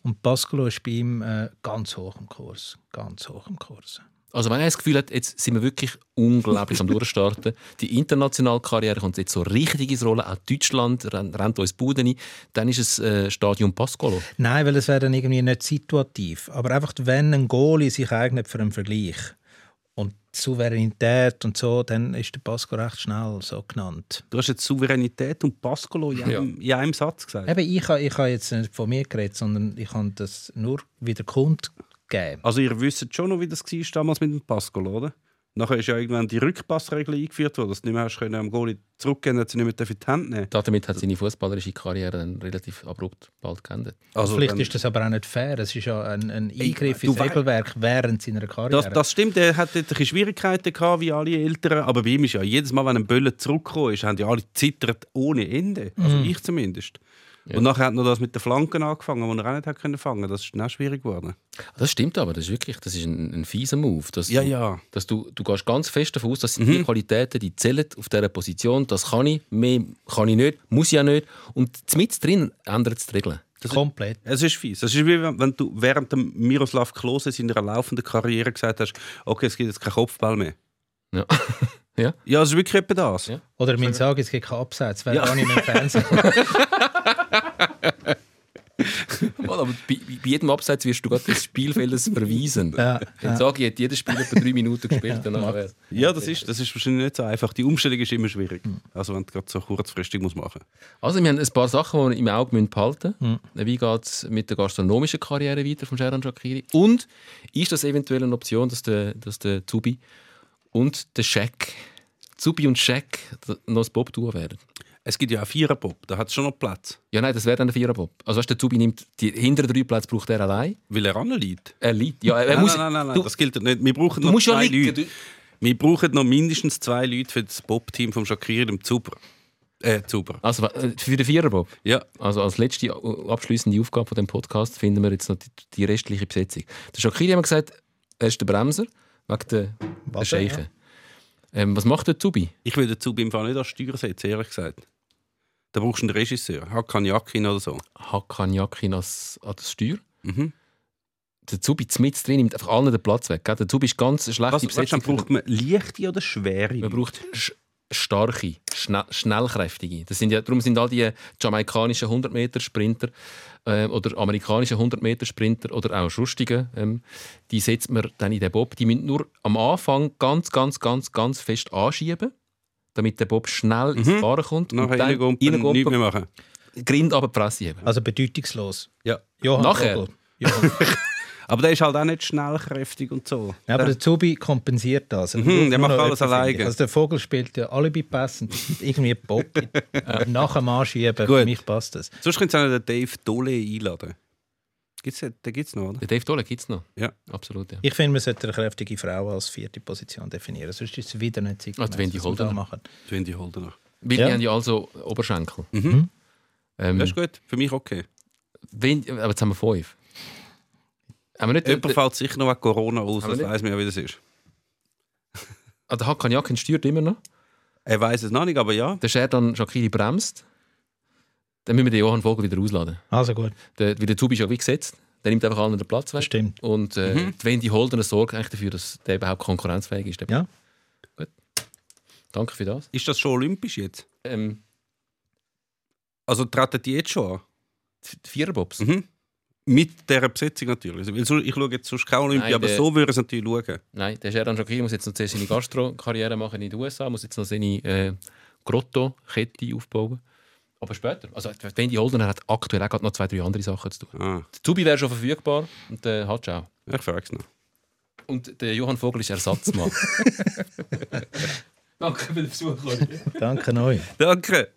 Und Pascolo ist bei ihm äh, ganz hoch im Kurs. Ganz hoch im Kurs.
Also wenn er das Gefühl hat, jetzt sind wir wirklich unglaublich am Durchstarten, die internationale Karriere kommt jetzt so richtig ins Rollen, auch Deutschland rennt, rennt uns Buden ein, dann ist es äh, Stadion Pascolo.
Nein, weil es wäre dann irgendwie nicht situativ. Aber einfach, wenn ein Goalie sich eignet für einen Vergleich und Souveränität und so, dann ist der Pasco recht schnell so genannt.
Du hast jetzt Souveränität und Pascolo in einem, in einem Satz gesagt.
Eben, ich habe ich ha jetzt nicht von mir geredet, sondern ich habe das nur wieder kundgegeben.
Also ihr wisst schon noch, wie das war damals mit dem Pascolo, oder? Nachher ist ja irgendwann die Rückpassregel eingeführt worden, dass du nicht mehr hast können, am Goalie zurückgehen, dass sie nicht mehr in die Hand nehmen
Damit hat seine fußballerische Karriere dann relativ abrupt bald geendet.
Also
Vielleicht
dann-
ist das aber auch nicht fair. Es ist ja ein, ein Eingriff
du
ins Regelwerk während seiner Karriere.
Das, das stimmt, er hat dort Schwierigkeiten gehabt, wie alle Eltern. Aber bei ihm ist ja jedes Mal, wenn ein Böller zurückgekommen ist, haben die alle zittert ohne Ende. Also
Mhm.
ich zumindest. Und nachher hat noch das mit den Flanken angefangen, wo er auch nicht hat können fangen. Das ist dann auch schwierig geworden.
Das stimmt aber, das ist wirklich das ist ein, ein fieser Move. Dass
Ja,
du,
ja. Mhm.
Dass du, du gehst ganz fest davon aus, dass die Qualitäten, die zählen auf dieser Position, das kann ich, mehr kann ich nicht, muss ich ja nicht. Und mit drin ändert es die Regeln.
Komplett.
Es ist fies. Es ist wie wenn wenn du während dem Miroslav Klose in seiner laufenden Karriere gesagt hast, okay, es gibt jetzt keinen Kopfball mehr.
Ja. ja.
Ja, es ist wirklich etwa das.
Ja.
Oder mein sagen, es gibt keinen Absatz, wäre
Ja.
gar nicht mehr im Fernsehen.
Mal, aber bei, bei jedem Abseits wirst du gerade des Spielfeldes verweisen.
Ja,
Jetzt sage ich, hat jeder Spieler etwa drei Minuten gespielt. danach.
Ja, das ist, das ist wahrscheinlich nicht so einfach. Die Umstellung ist immer schwierig. Also wenn du gerade so kurzfristig musst machen
Also, wir haben ein paar Sachen, die wir im Auge behalten müssen. Wie geht es mit der gastronomischen Karriere weiter von Sheran Shakiri? Und ist das eventuell eine Option, dass der, dass der Zubi und der Shaq, Zubi und Shaq, noch das Bob-Duo werden?
Es gibt ja auch Viererpop, da hat es schon noch Platz.
Ja, nein, das wäre dann der Viererbob. Also, weißt, du, der Zubi nimmt die hinteren drei Plätze braucht er allein.
Weil er anliegt.
Er liegt. Ja, er
Nein,
muss,
nein, nein, nein,
du,
das gilt nicht. Wir brauchen noch
ja
zwei
liegen.
Leute.
Du,
Wir brauchen noch mindestens zwei Leute für das Bob-Team von Shakiri, dem Zuber. Äh, Zuber.
also, äh, für den Viererbob.
Ja,
Also als letzte äh, abschließende Aufgabe von dem Podcast finden wir jetzt noch die, die restliche Besetzung. Der Shakiri hat gesagt, er ist der Bremser wegen der, Scheiche. Ähm, was macht der Zubi?
ich will den Zuber im Fall nicht als Steuer setzen, ehrlich gesagt. Da brauchst du einen Regisseur, Hakan Yakin oder so.
Hakan Yakin als, an das Steuer.
Mhm.
Der Zubi mit drin nimmt einfach allen den Platz weg. gell? Der Zubi ist ganz eine schlechte
Was, was dann braucht man leichte oder schwere?
man braucht sch starke, schna schnellkräftige. Das sind ja, darum sind all die jamaikanischen 100-Meter-Sprinter äh, oder amerikanischen 100-Meter-Sprinter oder auch Schustigen, ähm, die setzt man dann in den Bob. Die müssen nur am Anfang ganz, ganz, ganz, ganz fest anschieben, damit der Bob schnell ins Fahren kommt.
Nachher
dann
reingumpen,
reingumpen,
nichts mehr machen.
Grind aber die Presse heben.
Also bedeutungslos.
Ja.
Johann
Nachher?
Johann.
Aber der ist halt auch nicht schnellkräftig und so.
Ja, aber der Zubi kompensiert das. Er
Mhm, der macht alles alleine.
Also der Vogel spielt ja Alibi passend. Irgendwie Bob. Nach dem Anschieben, für
Gut.
mich passt das.
Sonst könnt ihr auch den Dave Dole einladen. Gibt's den, den gibt es noch, oder?
Den Dave Dolle gibt es noch.
Ja.
Absolut, ja.
Ich finde, man sollte eine kräftige Frau als vierte Position definieren. Sonst ist es wieder nicht
Ah, die Wendy
was wir da
Holdener.
machen.
Die Wendy Holdener.
Weil
Ja.
die haben ja also Oberschenkel.
Mhm.
Ähm,
Das ist gut, für mich okay.
wenn, aber jetzt haben wir fünf. Haben wir nicht
Jemand fällt sicher noch wegen Corona aus,
Aber
das weiß man ja, wie das ist.
Ah, der Hakan Yakin steuert immer noch.
Er weiß es noch nicht, aber ja.
Der Sherdan Shakiri bremst. Dann müssen wir den Johann Vogel wieder ausladen.
Also gut,
Der, weil der Zubi ist ja wie gesetzt. Der nimmt einfach allen den Platz weg.
stimmt.
Und äh, die Wendy Holdener sorgt eigentlich dafür, dass der überhaupt konkurrenzfähig ist.
Ja.
Danke für das.
Ist das schon olympisch jetzt?
Ähm,
Also treten die jetzt schon an?
die Viererbobs.
Mhm. Mit dieser Besetzung natürlich. Also, ich schaue jetzt sonst keine Olympia,
Nein,
aber
der-
so würde ich es natürlich schauen.
Nein, der Sherdan Shakiri muss jetzt noch seine Gastro-Karriere machen in den USA, muss jetzt noch seine äh, Grotto-Kette aufbauen. Aber später. Also, die Wendy Holdener hat aktuell auch noch zwei, drei andere Sachen zu tun.
Ah,
Der Zubi wäre schon verfügbar und der hat auch.
ich frage es noch.
Und der Johann Vogel ist Ersatzmann. Danke für den Besuch.
Danke euch.
Danke.